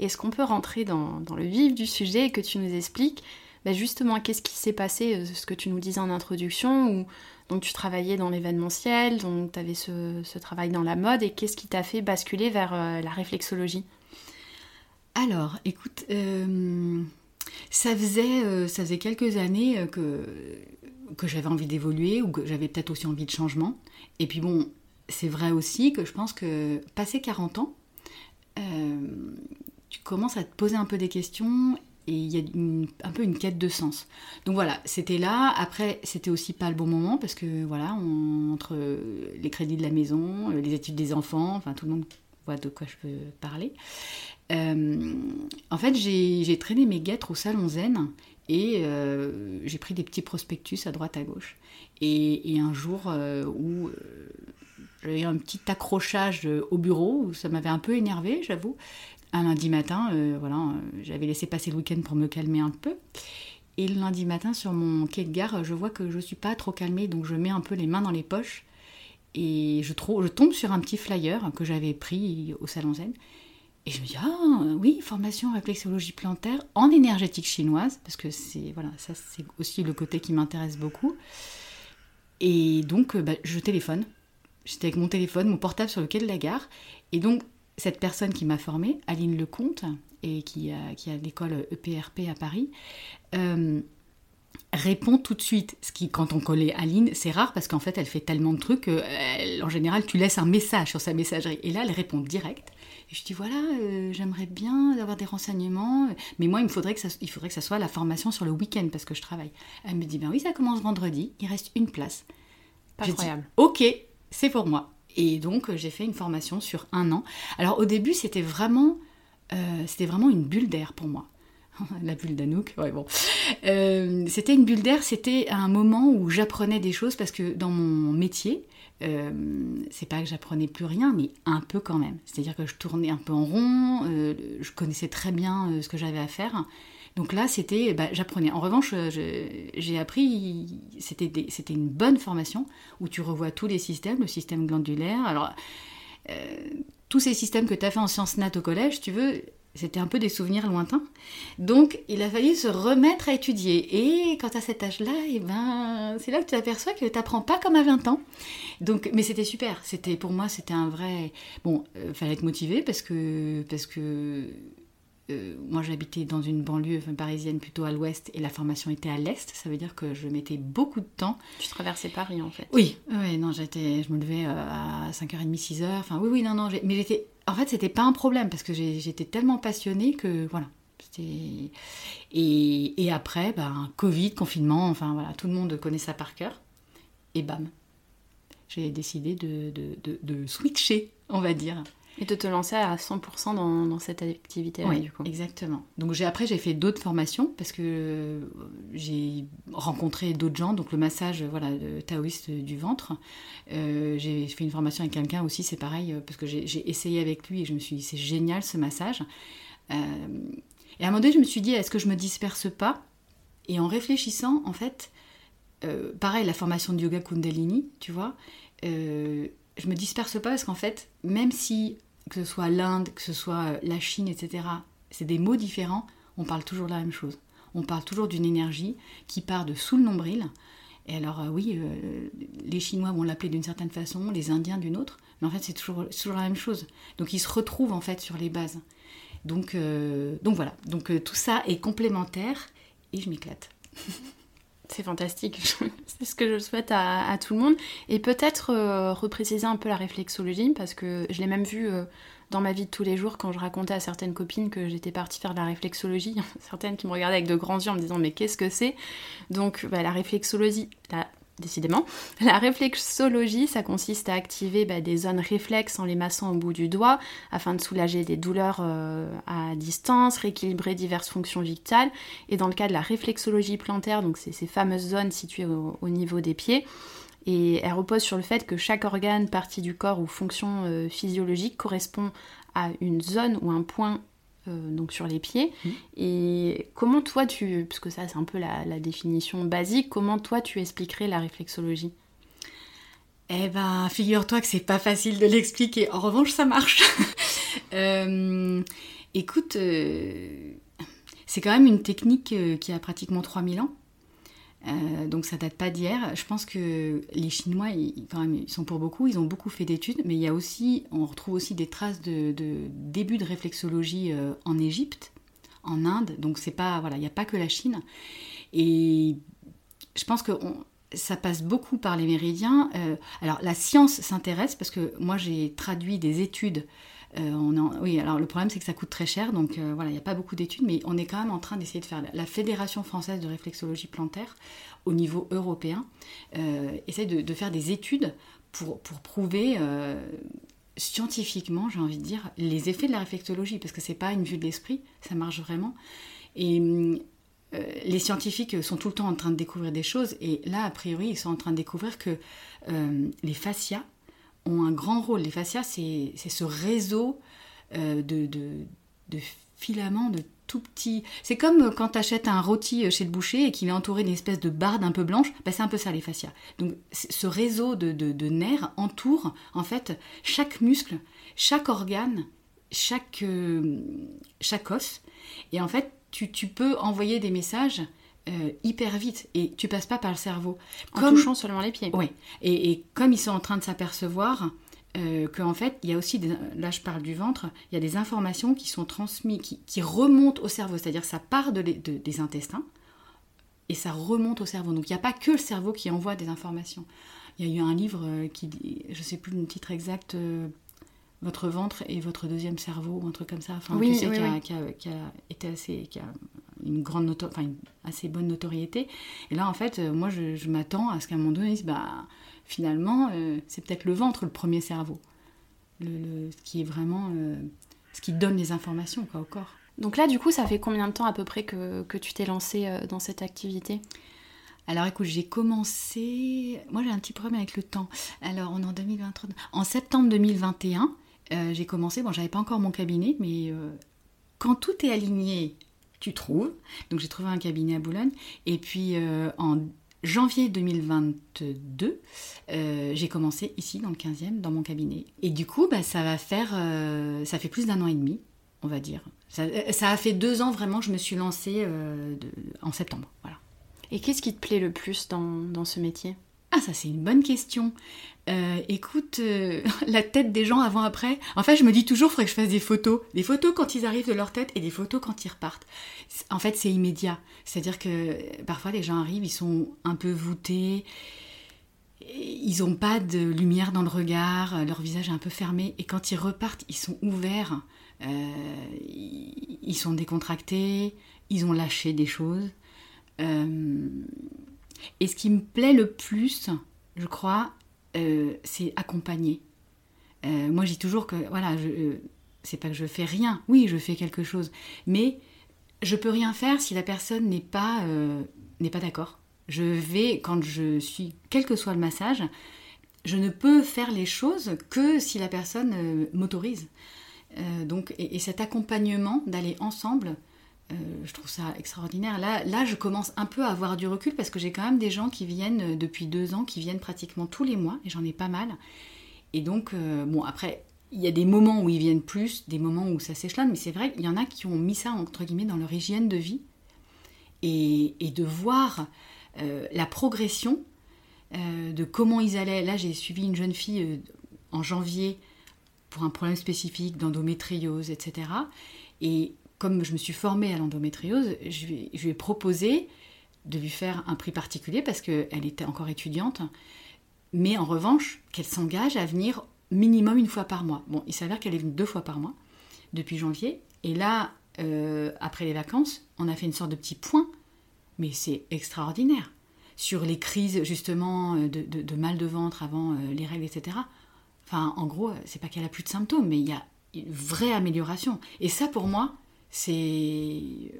Est-ce qu'on peut rentrer dans, le vif du sujet et que tu nous expliques bah, justement qu'est-ce qui s'est passé, euh, ce que tu nous disais en introduction, ou donc tu travaillais dans l'événementiel, donc tu avais ce, travail dans la mode, et qu'est-ce qui t'a fait basculer vers euh, la réflexologie? Alors, écoute, ça, faisait, euh, ça faisait quelques années que, que j'avais envie d'évoluer, ou que j'avais peut-être aussi envie de changement. Et puis bon, c'est vrai aussi que je pense que passé 40 ans, tu commences à te poser un peu des questions et il y a un peu une quête de sens. Donc voilà, c'était là. Après, c'était aussi pas le bon moment parce que voilà, entre les crédits de la maison, euh, les études des enfants, enfin tout le monde voit de quoi je peux parler. Euh, en fait, j'ai traîné mes guêtres au salon Zen et euh, j'ai pris des petits prospectus à droite à gauche. Et, un jour où j'avais un petit accrochage au bureau, ça m'avait un peu énervé, j'avoue un lundi matin, euh, voilà, euh, j'avais laissé passer le week-end pour me calmer un peu. Et le lundi matin, sur mon quai de gare, je vois que je suis pas trop calmée, donc je mets un peu les mains dans les poches et je, je tombe sur un petit flyer que j'avais pris au Salon Zen. Et je me dis, ah oui, formation réflexologie plantaire en énergétique chinoise, parce que c'est voilà, ça c'est aussi le côté qui m'intéresse beaucoup. Et donc, euh, bah, je téléphone. J'étais avec mon téléphone, mon portable sur le quai de la gare. Et donc, cette personne qui m'a formée, Aline Lecomte, et qui a, qui a l'école EPRP à Paris, euh, répond tout de suite. Ce qui, quand on collait Aline, c'est rare parce qu'en fait, elle fait tellement de trucs qu'en général, tu laisses un message sur sa messagerie. Et là, elle répond direct. Et je dis voilà, euh, j'aimerais bien avoir des renseignements, mais moi, il me faudrait que ça, il faudrait que ça soit la formation sur le week-end parce que je travaille. Elle me dit ben oui, ça commence vendredi, il reste une place. Incroyable. ok, c'est pour moi. Et donc, euh, j'ai fait une formation sur un an. Alors, au début, c'était vraiment, euh, vraiment une bulle d'air pour moi. *laughs* La bulle d'Anouk, ouais, bon. Euh, c'était une bulle d'air, c'était un moment où j'apprenais des choses parce que dans mon métier, c'est pas que j'apprenais plus rien, mais un peu quand même. C'est-à-dire que je tournais un peu en rond, je connaissais très bien ce que j'avais à faire. Donc là, c'était, bah, j'apprenais. En revanche, j'ai appris, c'était une bonne formation où tu revois tous les systèmes, le système glandulaire. Alors, euh, tous ces systèmes que tu as fait en sciences nat au collège, tu veux, c'était un peu des souvenirs lointains. Donc, il a fallu se remettre à étudier. Et quand à cet âge-là, eh ben, c'est là que tu t'aperçois que tu n'apprends pas comme à 20 ans. Donc, mais c'était super. C'était pour moi, c'était un vrai. Bon, euh, fallait être motivé parce que parce que euh, moi j'habitais dans une banlieue parisienne plutôt à l'ouest et la formation était à l'est, ça veut dire que je mettais beaucoup de temps. Tu traversais Paris en fait Oui, oui non, j'étais, je me levais euh, à 5h30, 6h, enfin oui, oui, non, non, mais j'étais, en fait c'était pas un problème parce que j'étais tellement passionnée que voilà. Et, et après, ben, Covid, confinement, enfin voilà, tout le monde connaît ça par cœur. Et bam, j'ai décidé de, de, de, de switcher, on va dire. Et de te lancer à 100% dans, dans, cette activité-là, oui, du coup. exactement. Donc j'ai, après, j'ai fait d'autres formations parce que j'ai rencontré d'autres gens. Donc le massage voilà, taoïste du ventre. Euh, j'ai fait une formation avec quelqu'un aussi, c'est pareil, parce que j'ai, essayé avec lui et je me suis dit, c'est génial ce massage. Euh, et à un moment donné, je me suis dit, est-ce que je me disperse pas? Et en réfléchissant, en fait, euh, pareil, la formation de yoga Kundalini, tu vois, je me disperse pas parce qu'en fait, même si que ce soit l'Inde, que ce soit euh, la Chine, etc., c'est des mots différents, on parle toujours de la même chose. On parle toujours d'une énergie qui part de sous le nombril. Et alors, euh, oui, euh, les Chinois vont l'appeler d'une certaine façon, les Indiens d'une autre, mais en fait, c'est toujours, la même chose. Donc, ils se retrouvent en fait sur les bases. Donc voilà. Donc, tout ça est complémentaire et je m'éclate. *laughs* C'est fantastique, *laughs* c'est ce que je souhaite à, tout le monde. Et peut-être euh, repréciser un peu la réflexologie, parce que je l'ai même vu euh, dans ma vie de tous les jours quand je racontais à certaines copines que j'étais partie faire de la réflexologie. *laughs* certaines qui me regardaient avec de grands yeux en me disant mais qu'est-ce que c'est? Donc bah, la réflexologie, la décidément. La réflexologie, ça consiste à activer bah, des zones réflexes en les massant au bout du doigt afin de soulager des douleurs euh, à distance, rééquilibrer diverses fonctions vitales. Et dans le cas de la réflexologie plantaire, donc c'est ces fameuses zones situées au, niveau des pieds, et elle repose sur le fait que chaque organe, partie du corps ou fonction euh, physiologique correspond à une zone ou un point euh, donc sur les pieds. Mmh. Et comment toi tu, parce que ça c'est un peu la, définition basique, comment toi tu expliquerais la réflexologie? Eh ben, figure-toi que c'est pas facile de l'expliquer. En revanche, ça marche. *laughs* Euh, écoute, euh, c'est quand même une technique qui a pratiquement 3000 ans. Euh, donc ça date pas d'hier. Je pense que les Chinois, ils, sont pour beaucoup, ils ont beaucoup fait d'études, mais il y a aussi, on retrouve aussi des traces de, début de réflexologie euh, en Égypte, en Inde. Donc c'est pas, voilà, il n'y a pas que la Chine. Et je pense que ça passe beaucoup par les méridiens. Euh, alors la science s'intéresse parce que moi j'ai traduit des études euh, oui, alors le problème c'est que ça coûte très cher, donc euh, voilà, il n'y a pas beaucoup d'études, mais on est quand même en train d'essayer de faire. La Fédération française de réflexologie plantaire, au niveau européen, euh, essaie de, faire des études pour, pour prouver scientifiquement, j'ai envie de dire, les effets de la réflexologie, parce que c'est pas une vue de l'esprit, ça marche vraiment. Et les scientifiques sont tout le temps en train de découvrir des choses, et là, a priori, ils sont en train de découvrir que les fascias, un grand rôle. Les fascias, c'est ce réseau euh, de, de, filaments, de tout petits. C'est comme quand tu achètes un rôti chez le boucher et qu'il est entouré d'une espèce de barde un peu blanche. Bah, c'est un peu ça, les fascias. Donc, ce réseau de, de, nerfs entoure, en fait, chaque muscle, chaque organe, chaque, euh, chaque os. Et en fait, tu, tu peux envoyer des messages euh, hyper vite et tu passes pas par le cerveau. En touchant seulement les pieds. Oui. Et, comme ils sont en train de s'apercevoir euh, qu'en fait, il y a aussi, des, là je parle du ventre, il y a des informations qui sont transmises, qui, remontent au cerveau. C'est-à-dire ça part de, des intestins et ça remonte au cerveau. Donc il n'y a pas que le cerveau qui envoie des informations. Il y a eu un livre euh, qui dit, je sais plus le titre exact, votre ventre et votre deuxième cerveau ou un truc comme ça. Enfin, oui, qui, a, été assez, qui a une grande une assez bonne notoriété. Et là, en fait, euh, moi, je, m'attends à ce qu'à un moment donné, bah, finalement, euh, c'est peut-être le ventre, le premier cerveau, le, ce qui est vraiment, euh, ce qui donne les informations quoi, au corps. Donc là, du coup, ça fait combien de temps à peu près que, que tu t'es lancée dans cette activité? Alors écoute, j'ai commencé. Moi j'ai un petit problème avec le temps. Alors on est en 2023. En septembre 2021, j'ai commencé. Bon, j'avais pas encore mon cabinet, mais quand tout est aligné tu trouves. Donc j'ai trouvé un cabinet à Boulogne. Et puis euh, en janvier 2022, euh, j'ai commencé ici dans le 15e, dans mon cabinet. Et du coup, bah, ça va faire, euh, ça fait plus d'un an et demi, on va dire. Ça, a fait deux ans vraiment je me suis lancée en septembre. Voilà. Et qu'est-ce qui te plaît le plus dans, dans ce métier? Ah, ça c'est une bonne question. Euh, écoute, euh, *laughs* la tête des gens avant-après. En fait, je me dis toujours, il faudrait que je fasse des photos. Des photos quand ils arrivent de leur tête et des photos quand ils repartent. En fait, c'est immédiat. C'est-à-dire que parfois, les gens arrivent, ils sont un peu voûtés. Ils n'ont pas de lumière dans le regard, leur visage est un peu fermé. Et quand ils repartent, ils sont ouverts. Euh, ils sont décontractés. Ils ont lâché des choses. Et ce qui me plaît le plus, je crois, euh, c'est accompagner. Euh, moi, je dis toujours que, voilà, je, euh, c'est pas que je fais rien. Oui, je fais quelque chose. Mais je peux rien faire si la personne n'est pas, n'est pas d'accord. Je vais, quand je suis, quel que soit le massage, je ne peux faire les choses que si la personne m'autorise. donc, et, cet accompagnement d'aller ensemble, euh, je trouve ça extraordinaire. Là, là, je commence un peu à avoir du recul parce que j'ai quand même des gens qui viennent euh, depuis deux ans, qui viennent pratiquement tous les mois, et j'en ai pas mal. Et donc, euh, bon, après, il y a des moments où ils viennent plus, des moments où ça s'échelonne, mais c'est vrai qu'il y en a qui ont mis ça, entre guillemets, dans leur hygiène de vie. Et, de voir la progression de comment ils allaient. Là, j'ai suivi une jeune fille en janvier pour un problème spécifique d'endométriose, etc. Et comme je me suis formée à l'endométriose, je, lui ai proposé de lui faire un prix particulier parce qu'elle était encore étudiante, mais en revanche, qu'elle s'engage à venir minimum une fois par mois. Bon, il s'avère qu'elle est venue deux fois par mois depuis janvier, et là, euh, après les vacances, on a fait une sorte de petit point, mais c'est extraordinaire, sur les crises justement euh, de, mal de ventre avant euh, les règles, etc. Enfin, en gros, c'est pas qu'elle a plus de symptômes, mais il y a une vraie amélioration. Et ça, pour moi, c'est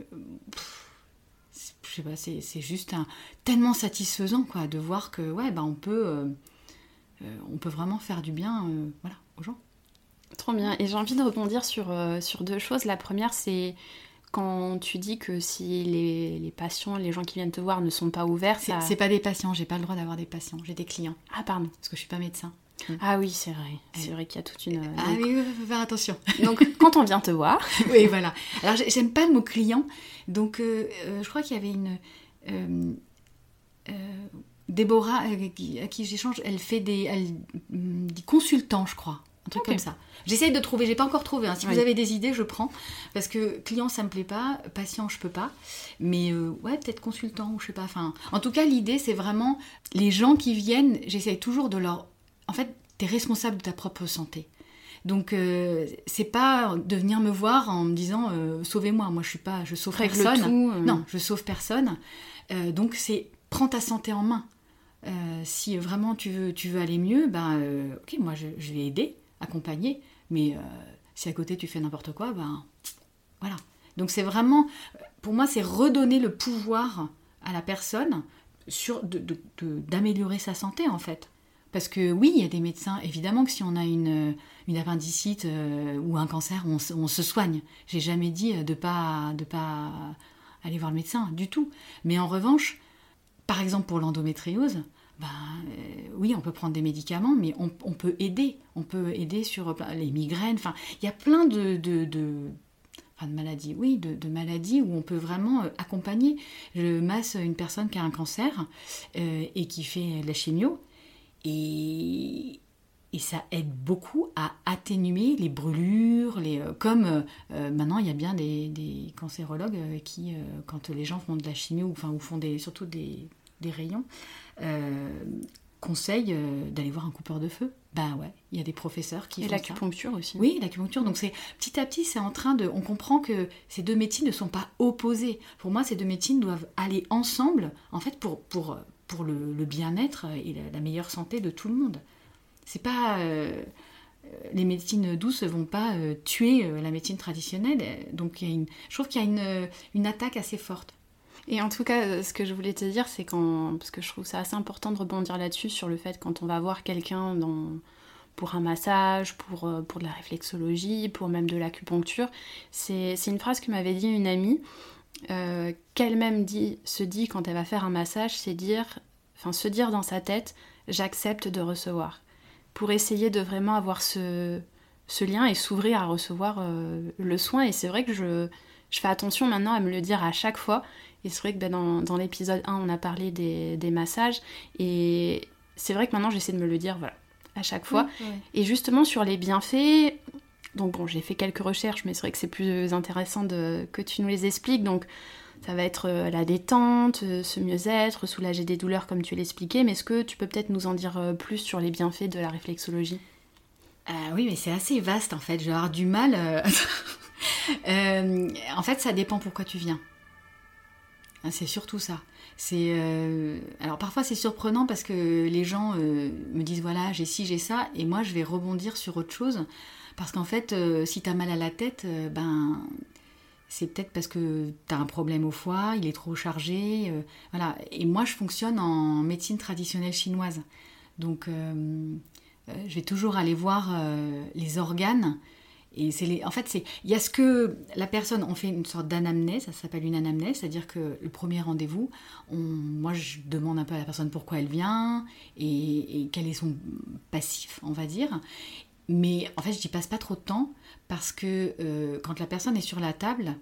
je sais pas, c'est juste un, tellement satisfaisant quoi, de voir que ouais, bah, on, peut, euh, euh, on peut vraiment faire du bien euh, voilà, aux gens. Trop bien. Et j'ai envie de rebondir sur, sur deux choses. La première, c'est quand tu dis que si les, les, patients, les gens qui viennent te voir ne sont pas ouverts, c'est pas des patients, j'ai pas le droit d'avoir des patients, j'ai des clients. Ah pardon, parce que je suis pas médecin. Mm. Ah oui, c'est vrai. C'est vrai qu'il y a toute une. Ah oui, il faut faire attention. *laughs* Donc, quand on vient te voir. *laughs* oui, voilà. Alors, j'aime pas le mot client. Donc, euh, euh, je crois qu'il y avait une. Euh, Déborah, à qui j'échange, elle fait des, elle, mm, des consultants, je crois. Un truc comme ça. J'essaye de trouver, j'ai pas encore trouvé. Hein. Si vous avez des idées, je prends. Parce que client, ça me plaît pas. Patient, je peux pas. Mais ouais, peut-être consultant ou je sais pas. Enfin, en tout cas, l'idée, c'est vraiment les gens qui viennent, j'essaye toujours de leur en fait, tu es responsable de ta propre santé. Donc euh, c'est pas de venir me voir en me disant euh, sauvez-moi, moi je suis pas, je sauve personne. Euh. Non, je sauve personne. donc c'est prends ta santé en main. si vraiment tu veux, tu veux aller mieux, ben ok, moi je, vais aider, accompagner. Mais si à côté tu fais n'importe quoi, ben voilà. Donc c'est vraiment, pour moi, c'est redonner le pouvoir à la personne sur d'améliorer sa santé en fait. Parce que oui, il y a des médecins, évidemment que si on a une, une appendicite euh, ou un cancer, on, se soigne. J'ai jamais dit de pas de pas aller voir le médecin du tout. Mais en revanche, par exemple pour l'endométriose, ben, euh, oui, on peut prendre des médicaments, mais on, peut aider. On peut aider sur les migraines. Enfin, il y a plein de, de, de maladies, oui, de, maladies où on peut vraiment euh, accompagner. Je masse une personne qui a un cancer et qui fait de la chimio. Et, et ça aide beaucoup à atténuer les brûlures, les, euh, comme euh, euh, maintenant il y a bien des, des cancérologues qui, quand les gens font de la chimie ou, enfin, ou font des, surtout des, des rayons, conseillent d'aller voir un coupeur de feu. Ben ouais, il y a des professeurs qui et l'acupuncture aussi. Oui, l'acupuncture. Donc c'est petit à petit, c'est en train de, on comprend que ces deux médecines ne sont pas opposées. Pour moi, ces deux médecines doivent aller ensemble, en fait, pour pour pour le, bien-être et la, meilleure santé de tout le monde. C'est pas euh, les médecines douces vont pas euh, tuer euh, la médecine traditionnelle. Donc y a une, je trouve qu'il y a une, une, attaque assez forte. Et en tout cas, ce que je voulais te dire, c'est quand, parce que je trouve ça assez important de rebondir là-dessus sur le fait quand on va voir quelqu'un pour un massage, pour, pour de la réflexologie, pour même de l'acupuncture. C'est une phrase que m'avait dit une amie euh, qu'elle-même dit, se dit quand elle va faire un massage, c'est dire, enfin se dire dans sa tête, j'accepte de recevoir, pour essayer de vraiment avoir ce, ce lien et s'ouvrir à recevoir euh, le soin. Et c'est vrai que je, je, fais attention maintenant à me le dire à chaque fois. Et c'est vrai que ben, dans, dans l'épisode 1, on a parlé des, des massages. Et c'est vrai que maintenant, j'essaie de me le dire, voilà, à chaque fois. Et justement, sur les bienfaits, donc bon, j'ai fait quelques recherches, mais c'est vrai que c'est plus intéressant que tu nous les expliques. Donc ça va être euh, la détente, euh, se mieux-être, soulager des douleurs comme tu l'expliquais, mais est-ce que tu peux peut-être nous en dire euh, plus sur les bienfaits de la réflexologie? Oui, mais c'est assez vaste en fait, je vais avoir du mal. *laughs* en fait, ça dépend pourquoi tu viens. Hein, c'est surtout ça. C'est alors parfois c'est surprenant parce que les gens me disent voilà j'ai ci j'ai ça et moi je vais rebondir sur autre chose parce qu'en fait, euh, si tu as mal à la tête, euh, ben c'est peut-être parce que tu as un problème au foie, il est trop chargé. Euh. Et moi, je fonctionne en médecine traditionnelle chinoise. Donc, je vais toujours aller voir les organes. Et c'est les, en fait, il y a ce que la personne, on fait une sorte d'anamnèse, ça s'appelle une anamnèse, c'est-à-dire que le premier rendez-vous, moi je demande un peu à la personne pourquoi elle vient et, et quel est son passif, on va dire. Mais en fait, je n'y passe pas trop de temps parce que euh, quand la personne est sur la table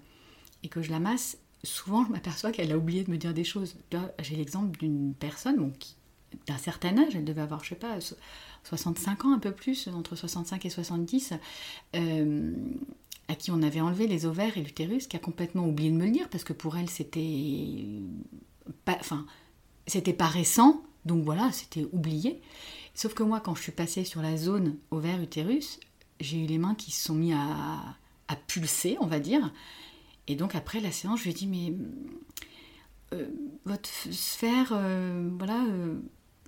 et que je la masse, souvent je m'aperçois qu'elle a oublié de me dire des choses. J'ai l'exemple d'une personne d'un certain âge, elle devait avoir, je sais pas, 65 ans, un peu plus, entre 65 et 70, euh, à qui on avait enlevé les ovaires et l'utérus, qui a complètement oublié de me le dire parce que pour elle c'était enfin, c'était pas récent, donc voilà, c'était oublié. Sauf que moi, quand je suis passée sur la zone ovaire utérus, j'ai eu les mains qui se sont mis à, à pulser, on va dire. Et donc après la séance, je lui ai dit, mais euh, votre sphère, euh, voilà, euh,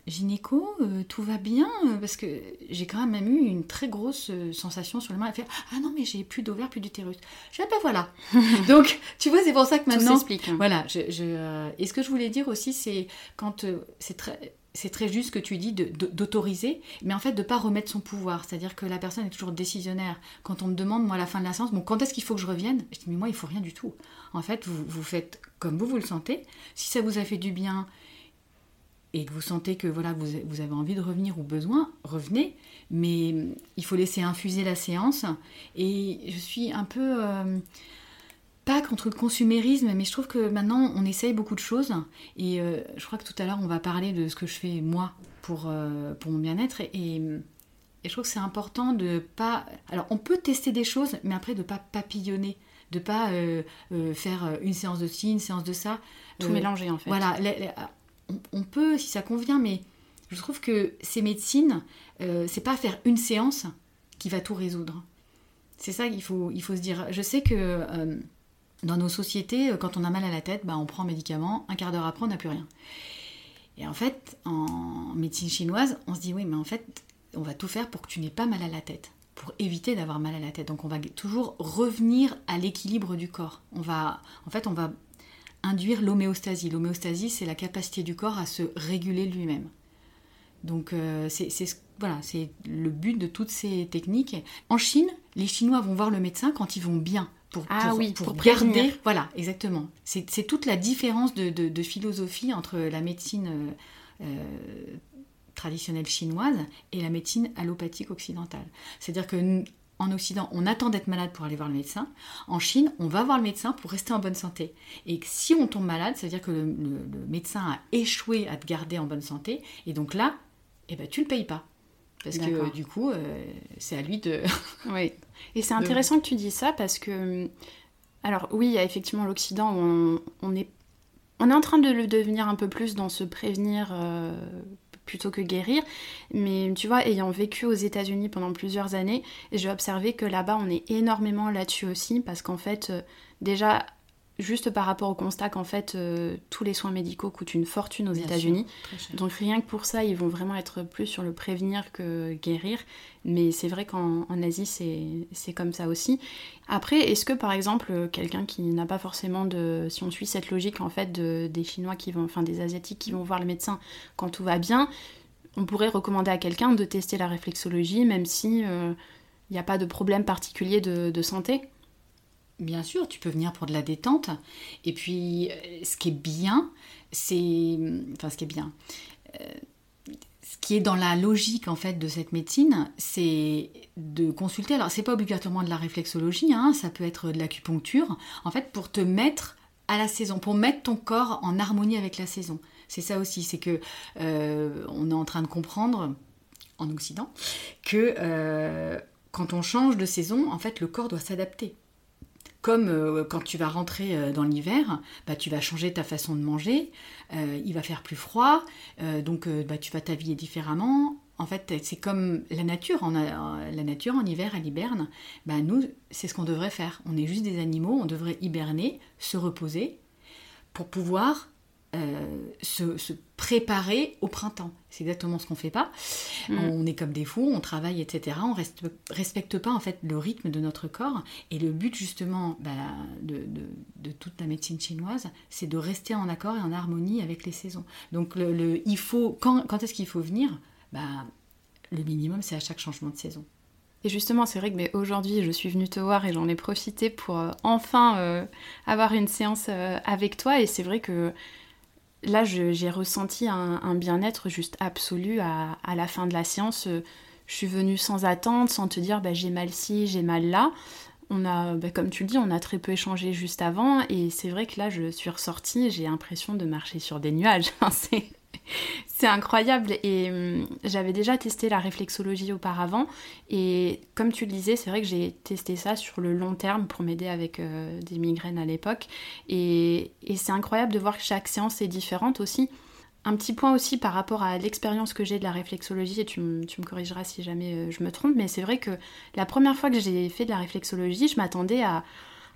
gynéco, tout va bien? Parce que j'ai quand même eu une très grosse sensation sur le main. Elle fait, ah non, mais j'ai plus d'ovaire, plus d'utérus. Je dis, ah ben voilà. *laughs* donc, tu vois, c'est pour ça que maintenant... Tout s'explique. Hein. Voilà. Je, et ce que je voulais dire aussi, c'est quand c'est très c'est très juste ce que tu dis d'autoriser, mais en fait de pas remettre son pouvoir. C'est-à-dire que la personne est toujours décisionnaire. Quand on me demande, moi, à la fin de la séance, bon, quand est-ce qu'il faut que je revienne? Je dis, mais moi, il faut rien du tout. En fait, vous, faites comme vous, vous le sentez. Si ça vous a fait du bien et que vous sentez que voilà, vous, avez envie de revenir ou besoin, revenez. Mais il faut laisser infuser la séance. Et je suis un peu... Euh, pas contre le consumérisme, mais je trouve que maintenant on essaye beaucoup de choses. Et euh, je crois que tout à l'heure on va parler de ce que je fais moi pour, euh, pour mon bien-être. Et, je trouve que c'est important de pas. Alors on peut tester des choses, mais après de pas papillonner, de pas euh, faire une séance de ci, une séance de ça. Tout mélanger en fait. Voilà, on, peut si ça convient, mais je trouve que ces médecines, c'est pas faire une séance qui va tout résoudre. C'est ça qu'il faut, il faut se dire. Je sais que dans nos sociétés, euh, quand on a mal à la tête, bah, on prend un médicament, un quart d'heure après, on n'a plus rien. Et en fait, en médecine chinoise, on se dit oui, mais en fait, on va tout faire pour que tu n'aies pas mal à la tête, pour éviter d'avoir mal à la tête. Donc on va toujours revenir à l'équilibre du corps. On va, en fait, on va induire l'homéostasie. L'homéostasie, c'est la capacité du corps à se réguler lui-même. Donc euh, c'est voilà, c'est le but de toutes ces techniques. En Chine, les Chinois vont voir le médecin quand ils vont bien pour, ah oui, pour, garder. Voilà, exactement. C'est toute la différence de, philosophie entre la médecine euh, euh, traditionnelle chinoise et la médecine allopathique occidentale. C'est-à-dire que en Occident, on attend d'être malade pour aller voir le médecin. En Chine, on va voir le médecin pour rester en bonne santé. Et si on tombe malade, c'est-à-dire que le, médecin a échoué à te garder en bonne santé. Et donc là, eh ben, tu ne le payes pas. Parce que du coup, euh, c'est à lui de. *laughs* oui. Et c'est intéressant que tu dis ça parce que. Alors, oui, il y a effectivement l'Occident où on, est. On est en train de le devenir un peu plus dans se prévenir euh, plutôt que guérir. Mais tu vois, ayant vécu aux États-Unis pendant plusieurs années, j'ai observé que là-bas, on est énormément là-dessus aussi parce qu'en fait, euh, déjà, juste par rapport au constat qu'en fait euh, tous les soins médicaux coûtent une fortune aux États-Unis. Donc rien que pour ça, ils vont vraiment être plus sur le prévenir que guérir. Mais c'est vrai qu'en Asie, c'est comme ça aussi. Après, est-ce que par exemple, quelqu'un qui n'a pas forcément de... Si on suit cette logique en fait de, des Chinois qui vont... Enfin des Asiatiques qui vont voir le médecin quand tout va bien, on pourrait recommander à quelqu'un de tester la réflexologie même si... Euh, il n'y a pas de problème particulier de santé? Bien sûr, tu peux venir pour de la détente. Et puis, euh, ce qui est bien, c'est. Enfin, ce qui est bien. Euh, ce qui est dans la logique en fait de cette médecine, c'est de consulter. Alors, c'est pas obligatoirement de la réflexologie, hein, ça peut être de l'acupuncture. En fait, pour te mettre à la saison, pour mettre ton corps en harmonie avec la saison. C'est ça aussi, c'est que euh, on est en train de comprendre en Occident que quand on change de saison, en fait, le corps doit s'adapter. Comme euh, quand tu vas rentrer euh, dans l'hiver, bah, tu vas changer ta façon de manger, euh, il va faire plus froid, donc bah, tu vas t'habiller différemment. En fait, c'est comme la nature. En, la nature, en hiver, elle hiberne. Bah, nous, c'est ce qu'on devrait faire. On est juste des animaux, on devrait hiberner, se reposer, pour pouvoir se, préparer au printemps. C'est exactement ce qu'on fait pas. Mm. On est comme des fous, on travaille, etc. On reste, respecte pas en fait le rythme de notre corps. Et le but justement bah, de, toute la médecine chinoise, c'est de rester en accord et en harmonie avec les saisons. Donc le, il faut quand, quand est-ce qu'il faut venir? Bah, Le minimum, c'est à chaque changement de saison. Et justement, c'est vrai que aujourd'hui, je suis venue te voir et j'en ai profité pour euh, enfin euh, avoir une séance avec toi. Et c'est vrai que là, j'ai ressenti un, bien-être juste absolu à, la fin de la séance. Je suis venue sans attente, sans te dire bah, j'ai mal ci, j'ai mal là. On a, bah, comme tu le dis, on a très peu échangé juste avant, et c'est vrai que là, je suis ressortie, j'ai l'impression de marcher sur des nuages. *laughs* *laughs* C'est incroyable et hum, j'avais déjà testé la réflexologie auparavant et comme tu le disais, c'est vrai que j'ai testé ça sur le long terme pour m'aider avec euh, des migraines à l'époque et, c'est incroyable de voir que chaque séance est différente aussi. Un petit point aussi par rapport à l'expérience que j'ai de la réflexologie, et tu, me corrigeras si jamais euh, je me trompe, mais c'est vrai que la première fois que j'ai fait de la réflexologie, je m'attendais à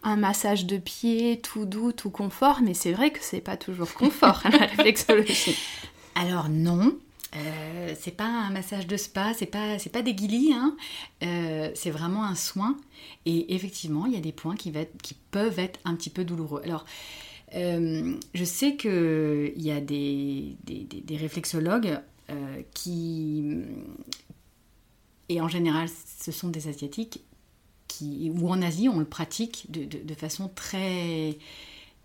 un massage de pied tout doux, tout confort, mais c'est vrai que c'est pas toujours confort réflexologie. *laughs* Alors non, euh, c'est pas un massage de spa, c'est pas c'est pas des guilis, hein. Euh, c'est vraiment un soin. Et effectivement, il y a des points qui, peuvent être un petit peu douloureux. Alors, euh, je sais qu'il y a des, des, réflexologues qui, et en général, ce sont des asiatiques qui, ou en Asie, on le pratique de, de façon très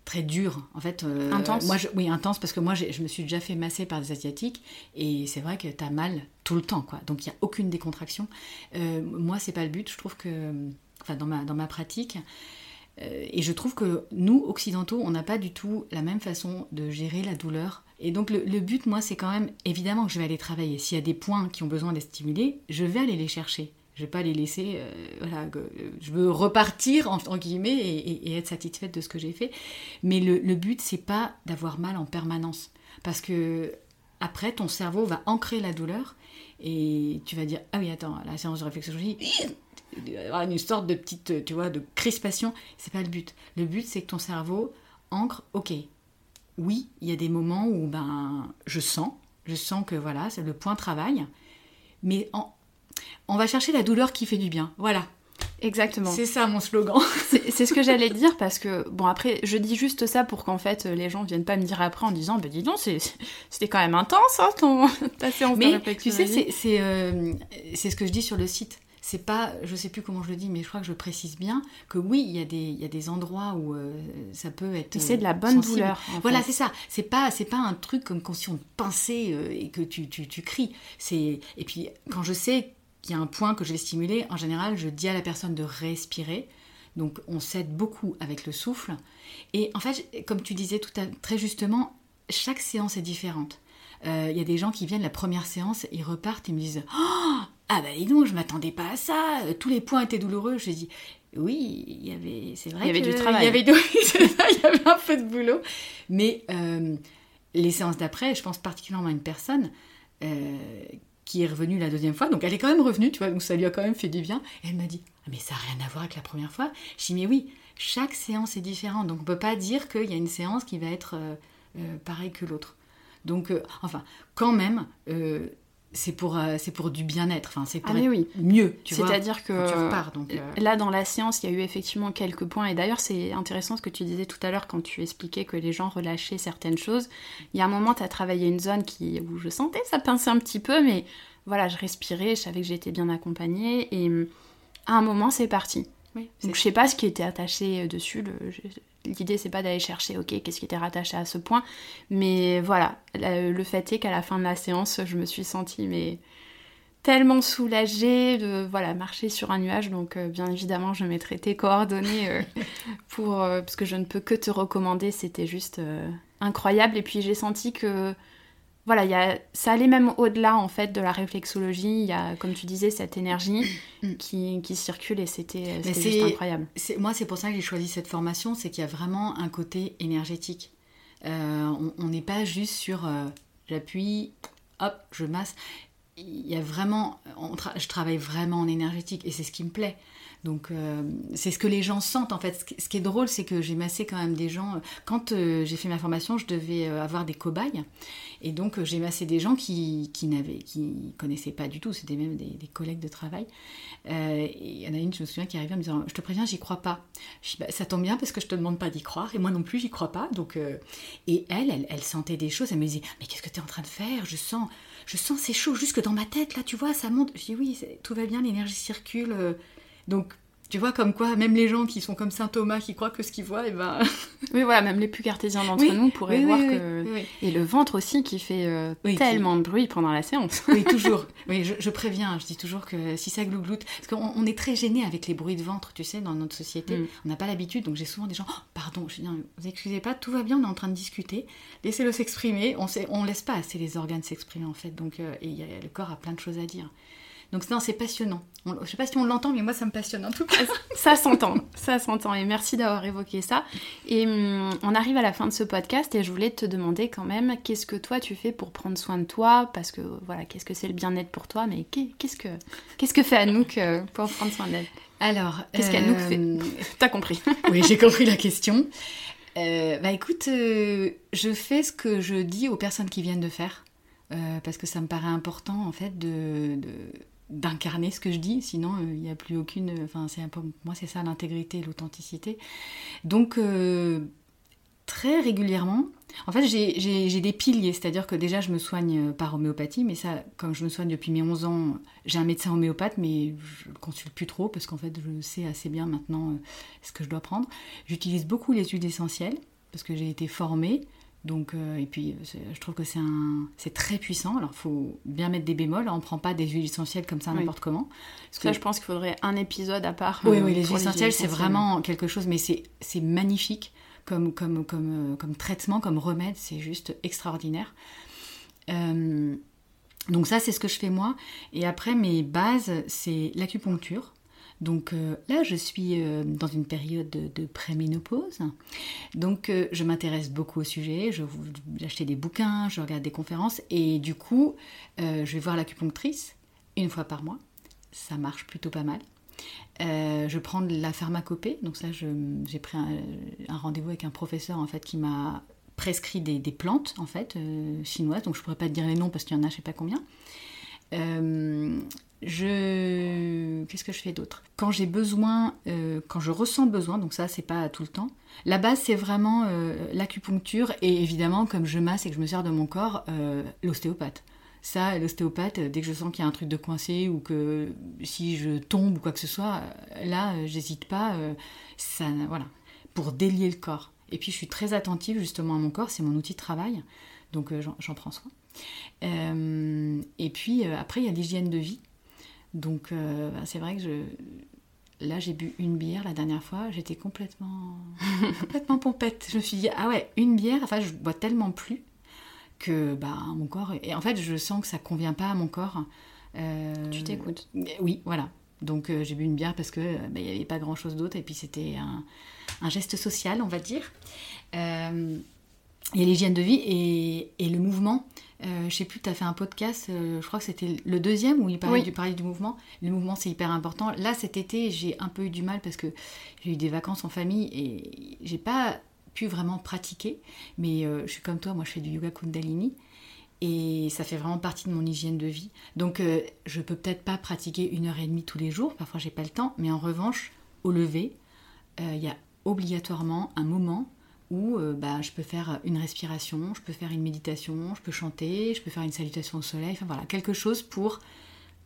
très dur en fait euh, intense. moi oui intense parce que moi je me suis déjà fait masser par des asiatiques et c'est vrai que tu as mal tout le temps quoi. Donc il n'y a aucune décontraction. Euh, moi c'est pas le but. Je trouve que enfin dans ma dans ma pratique euh, et je trouve que nous occidentaux on n'a pas du tout la même façon de gérer la douleur. Et donc le, le but moi c'est quand même évidemment que je vais aller travailler. S'il y a des points qui ont besoin d'être stimulés je vais aller les chercher je vais pas les laisser. Euh, voilà, je veux repartir en, guillemets et, être satisfaite de ce que j'ai fait. Mais le, le but c'est pas d'avoir mal en permanence, parce que après ton cerveau va ancrer la douleur et tu vas dire ah oui attends la séance de réflexologie une sorte de petite tu vois de crispation. C'est pas le but. Le but c'est que ton cerveau ancre. Ok, oui il y a des moments où ben je sens, je sens que voilà le point travail, mais en, on va chercher la douleur qui fait du bien. Voilà. Exactement. C'est ça mon slogan. *laughs* c'est ce que j'allais dire parce que, bon, après, je dis juste ça pour qu'en fait les gens viennent pas me dire après en disant, bah dis donc, c'était quand même intense, hein, ton, *laughs* ta séance Mais, Tu sais, euh, c'est ce que je dis sur le site. C'est pas, je sais plus comment je le dis, mais je crois que je précise bien que oui, il y a des, il y a des endroits où euh, ça peut être. C'est de la bonne douleur. Voilà, c'est ça. C'est pas, c'est pas un truc comme quand si on pinçait euh, et que tu, tu, tu cries. C'est et puis quand je sais qu'il y a un point que je vais stimuler, en général, je dis à la personne de respirer. Donc on s'aide beaucoup avec le souffle. Et en fait, comme tu disais tout à, très justement, chaque séance est différente. Euh, il y a des gens qui viennent la première séance, ils repartent, ils me disent oh, Ah bah dis donc, je m'attendais pas à ça, tous les points étaient douloureux. Je dis Oui, il y avait, c'est vrai. Il y avait du travail. Il y avait, *laughs* il y avait un peu de boulot. Mais euh, les séances d'après, je pense particulièrement à une personne euh, est revenue la deuxième fois. Donc elle est quand même revenue, tu vois, donc ça lui a quand même fait du bien. Elle m'a dit ah, Mais ça n'a rien à voir avec la première fois. Je dis Mais oui, chaque séance est différente. Donc on ne peut pas dire qu'il y a une séance qui va être euh, euh, pareille que l'autre. Donc, euh, enfin, quand même, c'est pour, c'est pour du bien-être. Enfin, c'est pour ah, oui. mieux, tu vois. C'est-à-dire que donc, là, dans la séance, il y a eu effectivement quelques points. Et d'ailleurs, c'est intéressant ce que tu disais tout à l'heure quand tu expliquais que les gens relâchaient certaines choses. Il y a un moment, tu as travaillé une zone qui, où je sentais ça pinçait un petit peu, mais voilà, je respirais, je savais que j'étais bien accompagnée. Et hum, à un moment, c'est parti. Donc je sais pas ce qui était attaché euh, dessus. L'idée c'est pas d'aller chercher, ok, qu'est-ce qui était rattaché à ce point. Mais voilà, le fait est qu'à la fin de la séance, je me suis sentie mais tellement soulagée de voilà marcher sur un nuage. Donc euh, bien évidemment, je mettrai tes coordonnées euh, *laughs* pour parce que je ne peux que te recommander. C'était juste incroyable. Et puis j'ai senti que voilà, y a, ça allait même au-delà en fait de la réflexologie. Il y a, comme tu disais, cette énergie *coughs* mm. qui, qui circule et c'était juste incroyable. Moi, c'est pour ça que j'ai choisi cette formation, c'est qu'il y a vraiment un côté énergétique. Euh, on n'est pas juste sur euh, j'appuie, hop, je masse. Il y a vraiment, je travaille vraiment en énergétique et c'est ce qui me plaît. Donc euh, c'est ce que les gens sentent en fait. Ce qui est drôle, c'est que j'ai massé quand même des gens. Quand euh, j'ai fait ma formation, je devais avoir des cobayes. Et donc j'ai massé des gens qui, qui n'avaient, qui connaissaient pas du tout. C'était même des, collègues de travail. et il y en a une, je me souviens, qui arrivait en me disant Je te préviens, j'y crois pas. Je dis, bah, ça tombe bien parce que je te demande pas d'y croire. Et moi non plus, j'y crois pas. Donc, et elle, elle, sentait des choses. Elle me disait Mais qu'est-ce que tu es en train de faire? Je sens. Je sens c'est chaud jusque dans ma tête, là, tu vois, ça monte. Je dis oui, tout va bien, l'énergie circule. Donc Tu vois, comme quoi, même les gens qui sont comme saint Thomas, qui croient que ce qu'ils voient, et eh ben. *laughs* oui, voilà, même les plus cartésiens d'entre nous pourraient voir que. Et le ventre aussi qui fait euh, tellement de bruit pendant la séance. oui, *laughs* toujours. Oui, je, préviens, je dis toujours que si ça glougloute. Parce qu'on est très gêné avec les bruits de ventre, tu sais, dans notre société. Mm. On n'a pas l'habitude, donc j'ai souvent des gens. Oh, pardon, je dis, vous excusez pas, tout va bien, on est en train de discuter. Laissez-le s'exprimer. On ne laisse pas assez les organes s'exprimer, en fait. Donc, euh, et le corps a plein de choses à dire. Donc non, c'est passionnant. Je je sais pas si on l'entend, mais moi ça me passionne en tout cas. *laughs* ça s'entend, ça s'entend. Et merci d'avoir évoqué ça. Et hum, on arrive à la fin de ce podcast et je voulais te demander quand même, qu'est-ce que toi tu fais pour prendre soin de toi? Parce que voilà, qu'est-ce que c'est le bien-être pour toi? Mais qu'est-ce que qu'est-ce que fait Anouk euh, pour prendre soin d'elle? Alors, qu'est-ce qu'Anouk fait? Euh, *laughs* T'as compris Oui, j'ai compris la question. Euh, bah écoute, je fais ce que je dis aux personnes qui viennent de faire. parce que ça me paraît important en fait de d'incarner ce que je dis, sinon euh, il n'y a plus aucune. Enfin, c'est moi c'est ça l'intégrité l'authenticité. Donc euh, très régulièrement, en fait j'ai des piliers, c'est-à-dire que déjà je me soigne euh, par homéopathie, mais ça, comme je me soigne depuis mes 11 ans, j'ai un médecin homéopathe, mais je le consulte plus trop parce qu'en fait je sais assez bien maintenant ce que je dois prendre. J'utilise beaucoup les huiles essentielles parce que j'ai été formée. Donc, euh, et puis, je trouve que c'est un, c'est très puissant. Alors, il faut bien mettre des bémols. On ne prend pas des huiles essentielles comme ça n'importe comment. Parce que... je pense qu'il faudrait un épisode à part. Oui, oui, euh, les huiles essentielles, c'est vraiment quelque chose, mais c'est, c'est magnifique comme, comme, comme, euh, comme traitement, comme remède. C'est juste extraordinaire. donc ça, c'est ce que je fais moi. Et après, mes bases, c'est l'acupuncture. Donc euh, là, je suis euh, dans une période de, de préménopause. Donc euh, je m'intéresse beaucoup au sujet. Je acheter des bouquins, je regarde des conférences et du coup, je vais voir l'acupunctrice une fois par mois. Ça marche plutôt pas mal. je prends de la pharmacopée. Donc ça, j'ai pris un, rendez-vous avec un professeur en fait qui m'a prescrit des, des, plantes en fait chinoises. Donc je pourrais pas te dire les noms parce qu'il y en a je sais pas combien. Je. Qu'est-ce que je fais d'autre? Quand j'ai besoin, euh, quand je ressens besoin, donc ça, c'est pas tout le temps. La base, c'est vraiment euh, l'acupuncture et évidemment, comme je masse et que je me sers de mon corps, euh, l'ostéopathe. Ça, l'ostéopathe, dès que je sens qu'il y a un truc de coincé ou que si je tombe ou quoi que ce soit, là, j'hésite pas. ça, voilà, pour délier le corps. Et puis, je suis très attentive justement à mon corps, c'est mon outil de travail, donc j'en prends soin. et puis, après, il y a l'hygiène de vie. Donc euh, bah, c'est vrai que je... là j'ai bu une bière la dernière fois, j'étais complètement *laughs* complètement pompette. Je me suis dit ah ouais une bière, enfin je bois tellement plus que bah mon corps et en fait je sens que ça convient pas à mon corps. Euh, tu t'écoutes. Oui voilà. Donc euh, j'ai bu une bière parce que bah, il n'y avait pas grand chose d'autre et puis c'était un, un, geste social on va dire. Il y a l'hygiène de vie et, et le mouvement. Euh, je sais plus, tu as fait un podcast, euh, je crois que c'était le deuxième où il parlait, du, du mouvement. Le mouvement, c'est hyper important. Là, cet été, j'ai un peu eu du mal parce que j'ai eu des vacances en famille et j'ai pas pu vraiment pratiquer. Mais euh, je suis comme toi, moi je fais du yoga Kundalini et ça fait vraiment partie de mon hygiène de vie. Donc euh, je peux peut-être pas pratiquer une heure et demie tous les jours, parfois j'ai pas le temps, mais en revanche, au lever, il y a obligatoirement un moment où euh, bah, je peux faire une respiration, je peux faire une méditation, je peux chanter, je peux faire une salutation au soleil, enfin voilà, quelque chose pour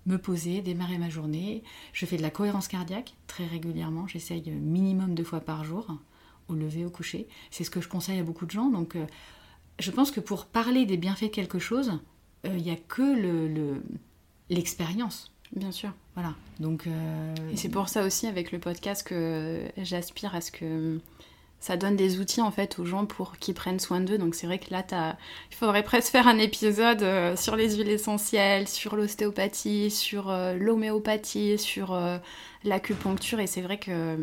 me poser, démarrer ma journée. Je fais de la cohérence cardiaque très régulièrement, j'essaye minimum deux fois par jour, au lever, au coucher. C'est ce que je conseille à beaucoup de gens, donc euh, je pense que pour parler des bienfaits de quelque chose, euh, il n'y a que l'expérience. Bien sûr. Voilà. Donc, Et c'est pour ça aussi, avec le podcast, que j'aspire à ce que ça donne des outils en fait aux gens pour qu'ils prennent soin d'eux. Donc c'est vrai que là, il faudrait presque faire un épisode euh, sur les huiles essentielles, sur l'ostéopathie, sur euh, l'homéopathie, sur euh, l'acupuncture. Et c'est vrai que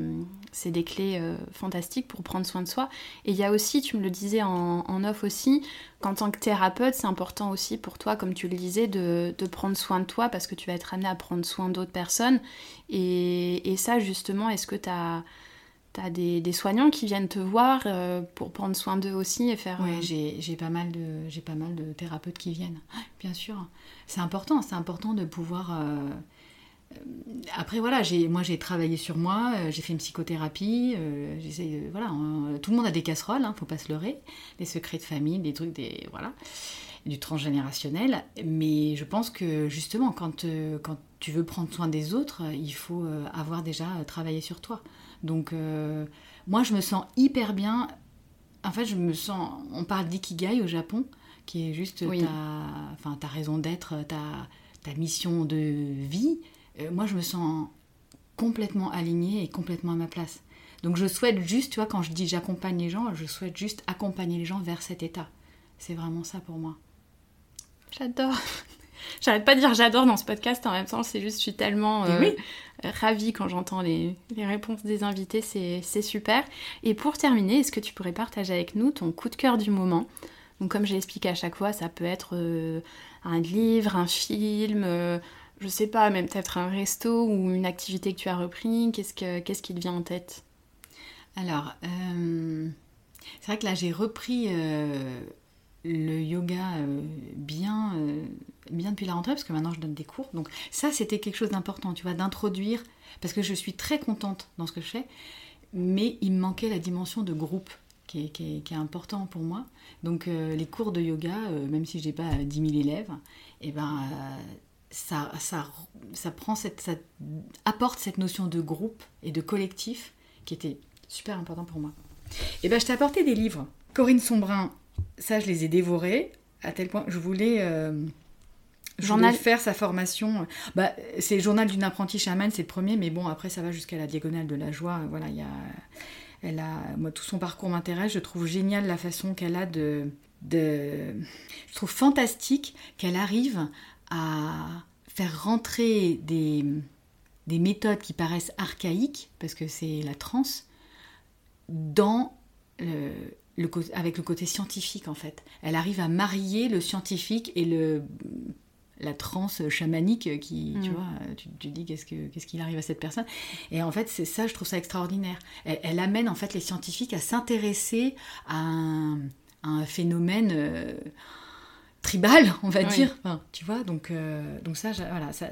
c'est des clés fantastiques pour prendre soin de soi. Et il y a aussi, tu me le disais en, off aussi, qu'en tant que thérapeute, c'est important aussi pour toi, comme tu le disais, de, de, prendre soin de toi parce que tu vas être amené à prendre soin d'autres personnes. Et, et ça, justement, est-ce que tu as T'as des, des, soignants qui viennent te voir euh, pour prendre soin d'eux aussi et faire. Oui, euh, j'ai pas mal de j'ai pas mal de thérapeutes qui viennent. Bien sûr, c'est important, c'est important de pouvoir. Euh, après voilà, j'ai moi j'ai travaillé sur moi, j'ai fait une psychothérapie. voilà, tout le monde a des casseroles, hein, faut pas se leurrer, des secrets de famille, des trucs, des voilà. du transgénérationnel. Mais je pense que justement, quand, quand tu veux prendre soin des autres, il faut avoir déjà travaillé sur toi. Donc, moi, je me sens hyper bien. En fait, je me sens. On parle d'ikigai au Japon, qui est juste ta, enfin, ta raison d'être, ta, ta mission de vie. moi, je me sens complètement alignée et complètement à ma place. Donc je souhaite juste, tu vois, quand je dis j'accompagne les gens, je souhaite juste accompagner les gens vers cet état. C'est vraiment ça pour moi. J'adore. *laughs* J'arrête pas de dire j'adore dans ce podcast, en même temps, c'est juste, je suis tellement euh, ravie quand j'entends les, réponses des invités, c'est super. Et pour terminer, est-ce que tu pourrais partager avec nous ton coup de cœur du moment? Donc, comme j'ai expliqué à chaque fois, ça peut être euh, un livre, un film, euh, je sais pas, même peut-être un resto ou une activité que tu as repris. Qu'est-ce, que, qu'est-ce qui te vient en tête? Alors, euh, c'est vrai que là, j'ai repris euh, le yoga euh, bien, bien depuis la rentrée, parce que maintenant, je donne des cours. Donc, ça, c'était quelque chose d'important, tu vois, d'introduire, parce que je suis très contente dans ce que je fais, mais il me manquait la dimension de groupe. Qui est, qui important pour moi. Donc les cours de yoga, même si je n'ai pas 10 000 élèves, eh ben, ça, ça, ça, prend cette, ça apporte cette notion de groupe et de collectif qui était super important pour moi. Et eh ben, je t'ai apporté des livres. Corinne Sombrin, ça, je les ai dévorés, à tel point je voulais. Euh, journal. faire sa formation. Bah, c'est le journal d'une apprentie chamane, c'est le premier, mais bon, après, ça va jusqu'à la diagonale de la joie. Voilà, il y a. Elle a, moi, tout son parcours m'intéresse. Je trouve génial la façon qu'elle a de, de. Je trouve fantastique qu'elle arrive à faire rentrer des, des méthodes qui paraissent archaïques, parce que c'est la transe, dans le, avec le côté scientifique en fait. Elle arrive à marier le scientifique et le la transe chamanique qui, tu mm. vois, tu, tu dis qu'est-ce que qu'est-ce qu'il arrive à cette personne. Et en fait, c'est ça, je trouve ça extraordinaire. Elle, amène en fait les scientifiques à s'intéresser à un, phénomène euh, tribal, on va dire. tu vois, donc, euh, donc ça, voilà, ça,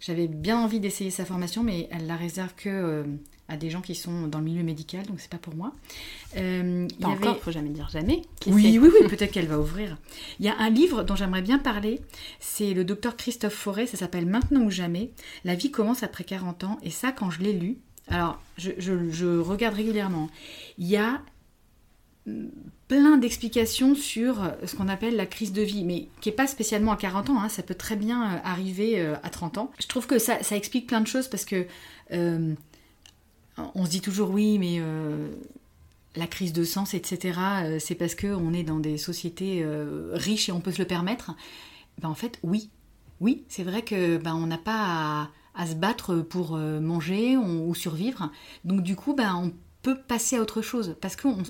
j'avais bien envie d'essayer sa formation, mais elle la réserve que euh, à des gens qui sont dans le milieu médical, donc c'est pas pour moi. Euh, il y encore, faut jamais dire jamais. oui, oui, oui, *laughs* peut-être qu'elle va ouvrir. Il y a un livre dont j'aimerais bien parler, c'est le docteur Christophe Forêt, ça s'appelle Maintenant ou jamais. La vie commence après 40 ans, et ça, quand je l'ai lu, alors je, je, regarde régulièrement, il y a plein d'explications sur ce qu'on appelle la crise de vie, mais qui n'est pas spécialement à 40 ans, hein, ça peut très bien euh, arriver euh, à 30 ans. Je trouve que ça, explique plein de choses parce que euh, on se dit toujours oui, mais euh, la crise de sens, etc., euh, c'est parce qu'on est dans des sociétés euh, riches et on peut se le permettre. Ben, en fait, oui. Oui, c'est vrai que ben, on n'a pas à, se battre pour manger ou survivre. Donc du coup, ben, on peut passer à autre chose parce qu'on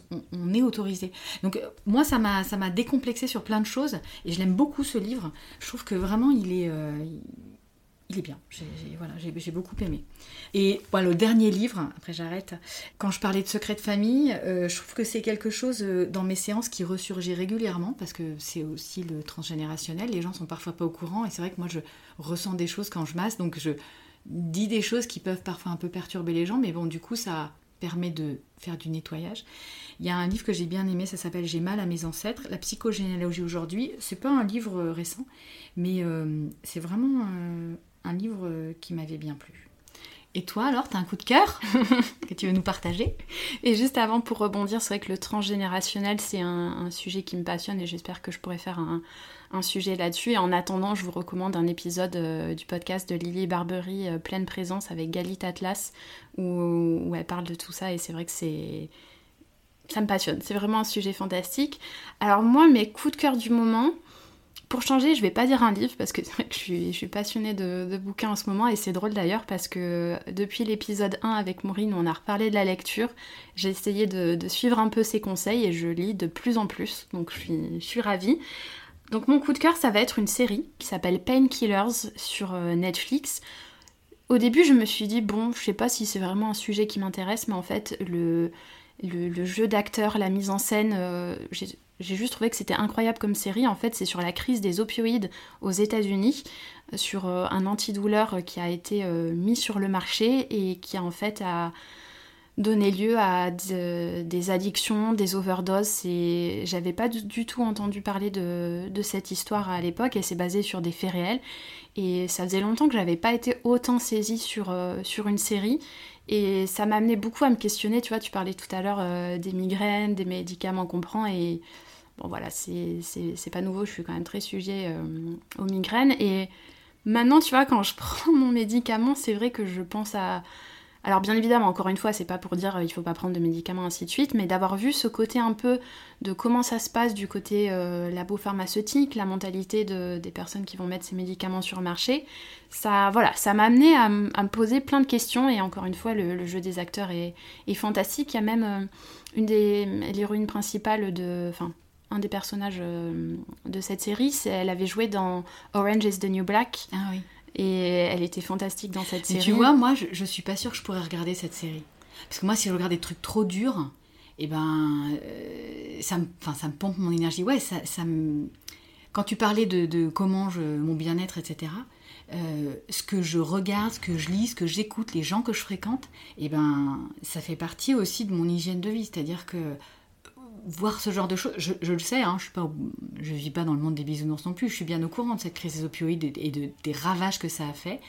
est autorisé. Donc moi, ça m'a décomplexé sur plein de choses et je l'aime beaucoup ce livre. Je trouve que vraiment, il est il est bien. J'ai voilà, beaucoup aimé. Et voilà, le dernier livre, après j'arrête, quand je parlais de secret de famille, euh, je trouve que c'est quelque chose euh, dans mes séances qui ressurgit régulièrement parce que c'est aussi le transgénérationnel. Les gens sont parfois pas au courant et c'est vrai que moi je ressens des choses quand je masse, donc je dis des choses qui peuvent parfois un peu perturber les gens, mais bon, du coup, ça permet de faire du nettoyage. Il y a un livre que j'ai bien aimé, ça s'appelle J'ai mal à mes ancêtres, la psychogénéalogie aujourd'hui. C'est pas un livre euh, récent, mais c'est vraiment un livre euh, qui m'avait bien plu. Et toi alors, t'as un coup de cœur *laughs* que tu veux nous partager? Et juste avant, pour rebondir, c'est vrai que le transgénérationnel, c'est un, sujet qui me passionne et j'espère que je pourrais faire un, sujet là-dessus. Et en attendant, je vous recommande un épisode euh, du podcast de Lily Barbery, euh, Pleine Présence, avec Galit Atlas, où, elle parle de tout ça et c'est vrai que c'est... Ça me passionne, c'est vraiment un sujet fantastique. Alors moi, mes coups de cœur du moment, pour changer, je vais pas dire un livre parce que *laughs* je suis, je suis passionnée de, bouquins en ce moment et c'est drôle d'ailleurs parce que depuis l'épisode 1 avec Maureen on a reparlé de la lecture, j'ai essayé de, suivre un peu ses conseils et je lis de plus en plus, donc je suis ravie. Donc mon coup de cœur, ça va être une série qui s'appelle Painkillers sur euh, Netflix. Au début, je me suis dit, bon, je sais pas si c'est vraiment un sujet qui m'intéresse, mais en fait, le, jeu d'acteur, la mise en scène, euh, j'ai juste trouvé que c'était incroyable comme série. En fait, c'est sur la crise des opioïdes aux États-Unis, sur euh, un antidouleur qui a été mis sur le marché et qui en fait a donner lieu à des addictions, des overdoses. Et j'avais pas du, tout entendu parler de, cette histoire à l'époque et c'est basé sur des faits réels. Et ça faisait longtemps que j'avais pas été autant saisie sur, euh, sur une série. Et ça m'a amené beaucoup à me questionner. Tu vois, tu parlais tout à l'heure euh, des migraines, des médicaments qu'on prend. Et bon, voilà, c'est pas nouveau. Je suis quand même très sujet euh, aux migraines. Et maintenant, tu vois, quand je *laughs* prends mon médicament, c'est vrai que je pense à alors bien évidemment, encore une fois, c'est pas pour dire euh, il faut pas prendre de médicaments ainsi de suite, mais d'avoir vu ce côté un peu de comment ça se passe du côté euh, labo pharmaceutique, la mentalité des personnes qui vont mettre ces médicaments sur le marché, ça voilà, ça m'a amené à, me poser plein de questions et encore une fois, le, jeu des acteurs est, fantastique. Il y a même euh, une des l'héroïne principale de, enfin un des personnages de cette série, elle avait joué dans Orange is the New Black. Ah oui. Et elle était fantastique dans cette série. tu vois, moi, je, je suis pas sûre que je pourrais regarder cette série. Parce que moi, si je regarde des trucs trop durs, et eh ben, euh, ça, me, ça me pompe mon énergie. Ouais, ça, ça me... Quand tu parlais de, de comment je, mon bien-être, etc., euh, ce que je regarde, ce que je lis, ce que j'écoute, les gens que je fréquente, et eh ben, ça fait partie aussi de mon hygiène de vie. C'est-à-dire que voir ce genre de choses. Je, le sais, hein, je ne vis pas dans le monde des bisounours non plus. Je suis bien au courant de cette crise des opioïdes et de, des ravages que ça a fait.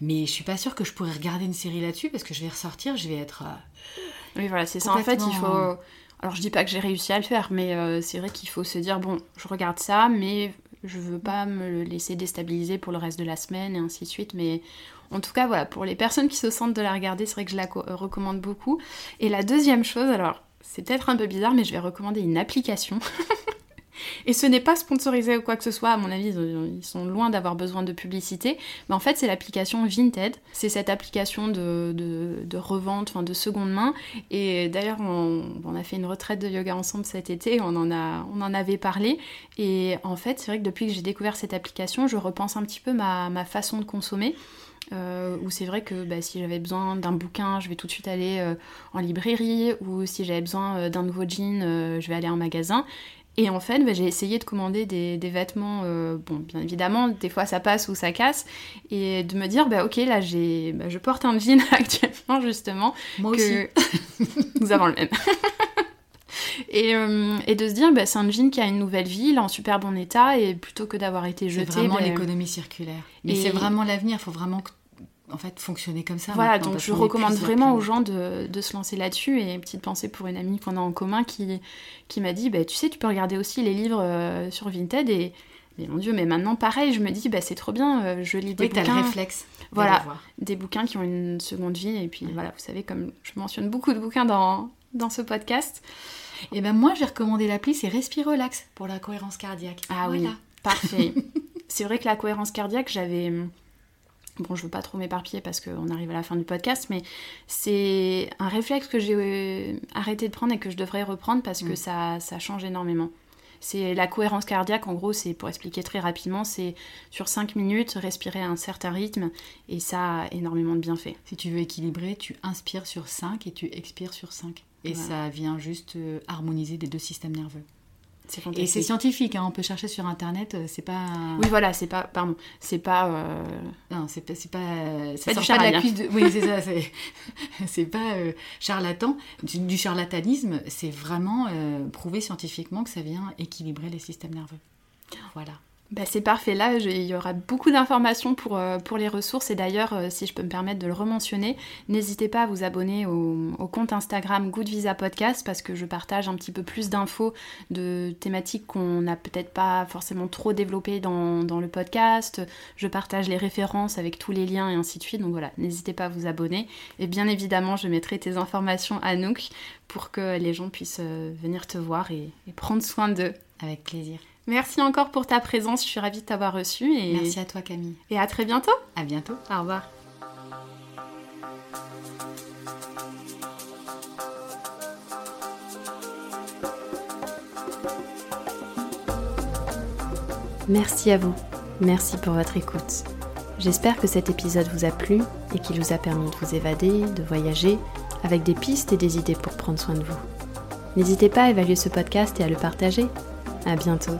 Mais je suis pas sûre que je pourrais regarder une série là-dessus parce que je vais ressortir, je vais être. Euh, oui, voilà, c'est ça. En fait, il faut. Alors, je dis pas que j'ai réussi à le faire, mais euh, c'est vrai qu'il faut se dire bon, je regarde ça, mais je veux pas me laisser déstabiliser pour le reste de la semaine et ainsi de suite. Mais en tout cas, voilà, pour les personnes qui se sentent de la regarder, c'est vrai que je la recommande beaucoup. Et la deuxième chose, alors c'est peut-être un peu bizarre, mais je vais recommander une application. *laughs* Et ce n'est pas sponsorisé ou quoi que ce soit, à mon avis, ils sont loin d'avoir besoin de publicité. Mais en fait, c'est l'application Vinted. C'est cette application de, de, revente, enfin de seconde main. Et d'ailleurs, on, a fait une retraite de yoga ensemble cet été, on en, a, on en avait parlé. Et en fait, c'est vrai que depuis que j'ai découvert cette application, je repense un petit peu ma, ma façon de consommer. Euh, où c'est vrai que bah, si j'avais besoin d'un bouquin, je vais tout de suite aller euh, en librairie, ou si j'avais besoin euh, d'un nouveau jean, je vais aller en magasin. Et en fait, bah, j'ai essayé de commander des, vêtements, bon, bien évidemment, des fois ça passe ou ça casse, et de me dire, bah ok, là j'ai, bah, je porte un jean *laughs* actuellement, justement. Moi aussi. *laughs* Nous avons le même. *laughs* Et, et, de se dire, bah, c'est un jean qui a une nouvelle vie, il est en super bon état, et plutôt que d'avoir été jeté. C'est vraiment l'économie circulaire. Mais c'est vraiment l'avenir, il faut vraiment que en fait fonctionner comme ça. Voilà, donc je recommande vraiment aux gens de, de se lancer là-dessus. Et petite pensée pour une amie qu'on a en commun qui, qui m'a dit bah, Tu sais, tu peux regarder aussi les livres euh, sur Vinted. Et, mon Dieu, mais maintenant pareil, je me dis bah, C'est trop bien, euh, je lis des oui, bouquins. le réflexe. Voilà, des bouquins qui ont une seconde vie. Et puis voilà, vous savez, comme je mentionne beaucoup de bouquins dans, dans ce podcast. Et ben moi, j'ai recommandé l'appli C'est Respire Relax pour la cohérence cardiaque. Ah oui, parfait. *laughs* c'est vrai que la cohérence cardiaque, j'avais Bon, je veux pas trop m'éparpiller parce qu'on arrive à la fin du podcast, mais c'est un réflexe que j'ai euh, arrêté de prendre et que je devrais reprendre parce que mm. ça, ça change énormément. C'est la cohérence cardiaque, en gros, c'est pour expliquer très rapidement, c'est sur 5 minutes, respirer à un certain rythme et ça a énormément de bienfaits. Si tu veux équilibrer, tu inspires sur 5 et tu expires sur 5. Et ça vient juste euh, harmoniser les deux systèmes nerveux. Et c'est scientifique, hein, on peut chercher sur internet, euh, c'est pas. Oui, voilà, c'est pas. Pardon, c'est pas. Euh, non, c'est pas. C'est pas, pas du charlatan. Oui, c'est ça, *laughs* c'est pas euh, charlatan. Du, charlatanisme, c'est vraiment prouvé scientifiquement que ça vient équilibrer les systèmes nerveux. Voilà. Bah, c'est parfait, là il y aura beaucoup d'informations pour, euh, les ressources et d'ailleurs euh, si je peux me permettre de le rementionner, n'hésitez pas à vous abonner au, compte Instagram Good Visa Podcast parce que je partage un petit peu plus d'infos de thématiques qu'on n'a peut-être pas forcément trop développées dans, le podcast, je partage les références avec tous les liens et ainsi de suite, donc voilà, n'hésitez pas à vous abonner et bien évidemment je mettrai tes informations à Nook pour que les gens puissent euh, venir te voir et prendre soin d'eux. Avec plaisir. Merci encore pour ta présence, je suis ravie de t'avoir reçu. Et... Merci à toi Camille. Et à très bientôt. À bientôt. Au revoir. Merci à vous. Merci pour votre écoute. J'espère que cet épisode vous a plu et qu'il vous a permis de vous évader, de voyager, avec des pistes et des idées pour prendre soin de vous. N'hésitez pas à évaluer ce podcast et à le partager. À bientôt.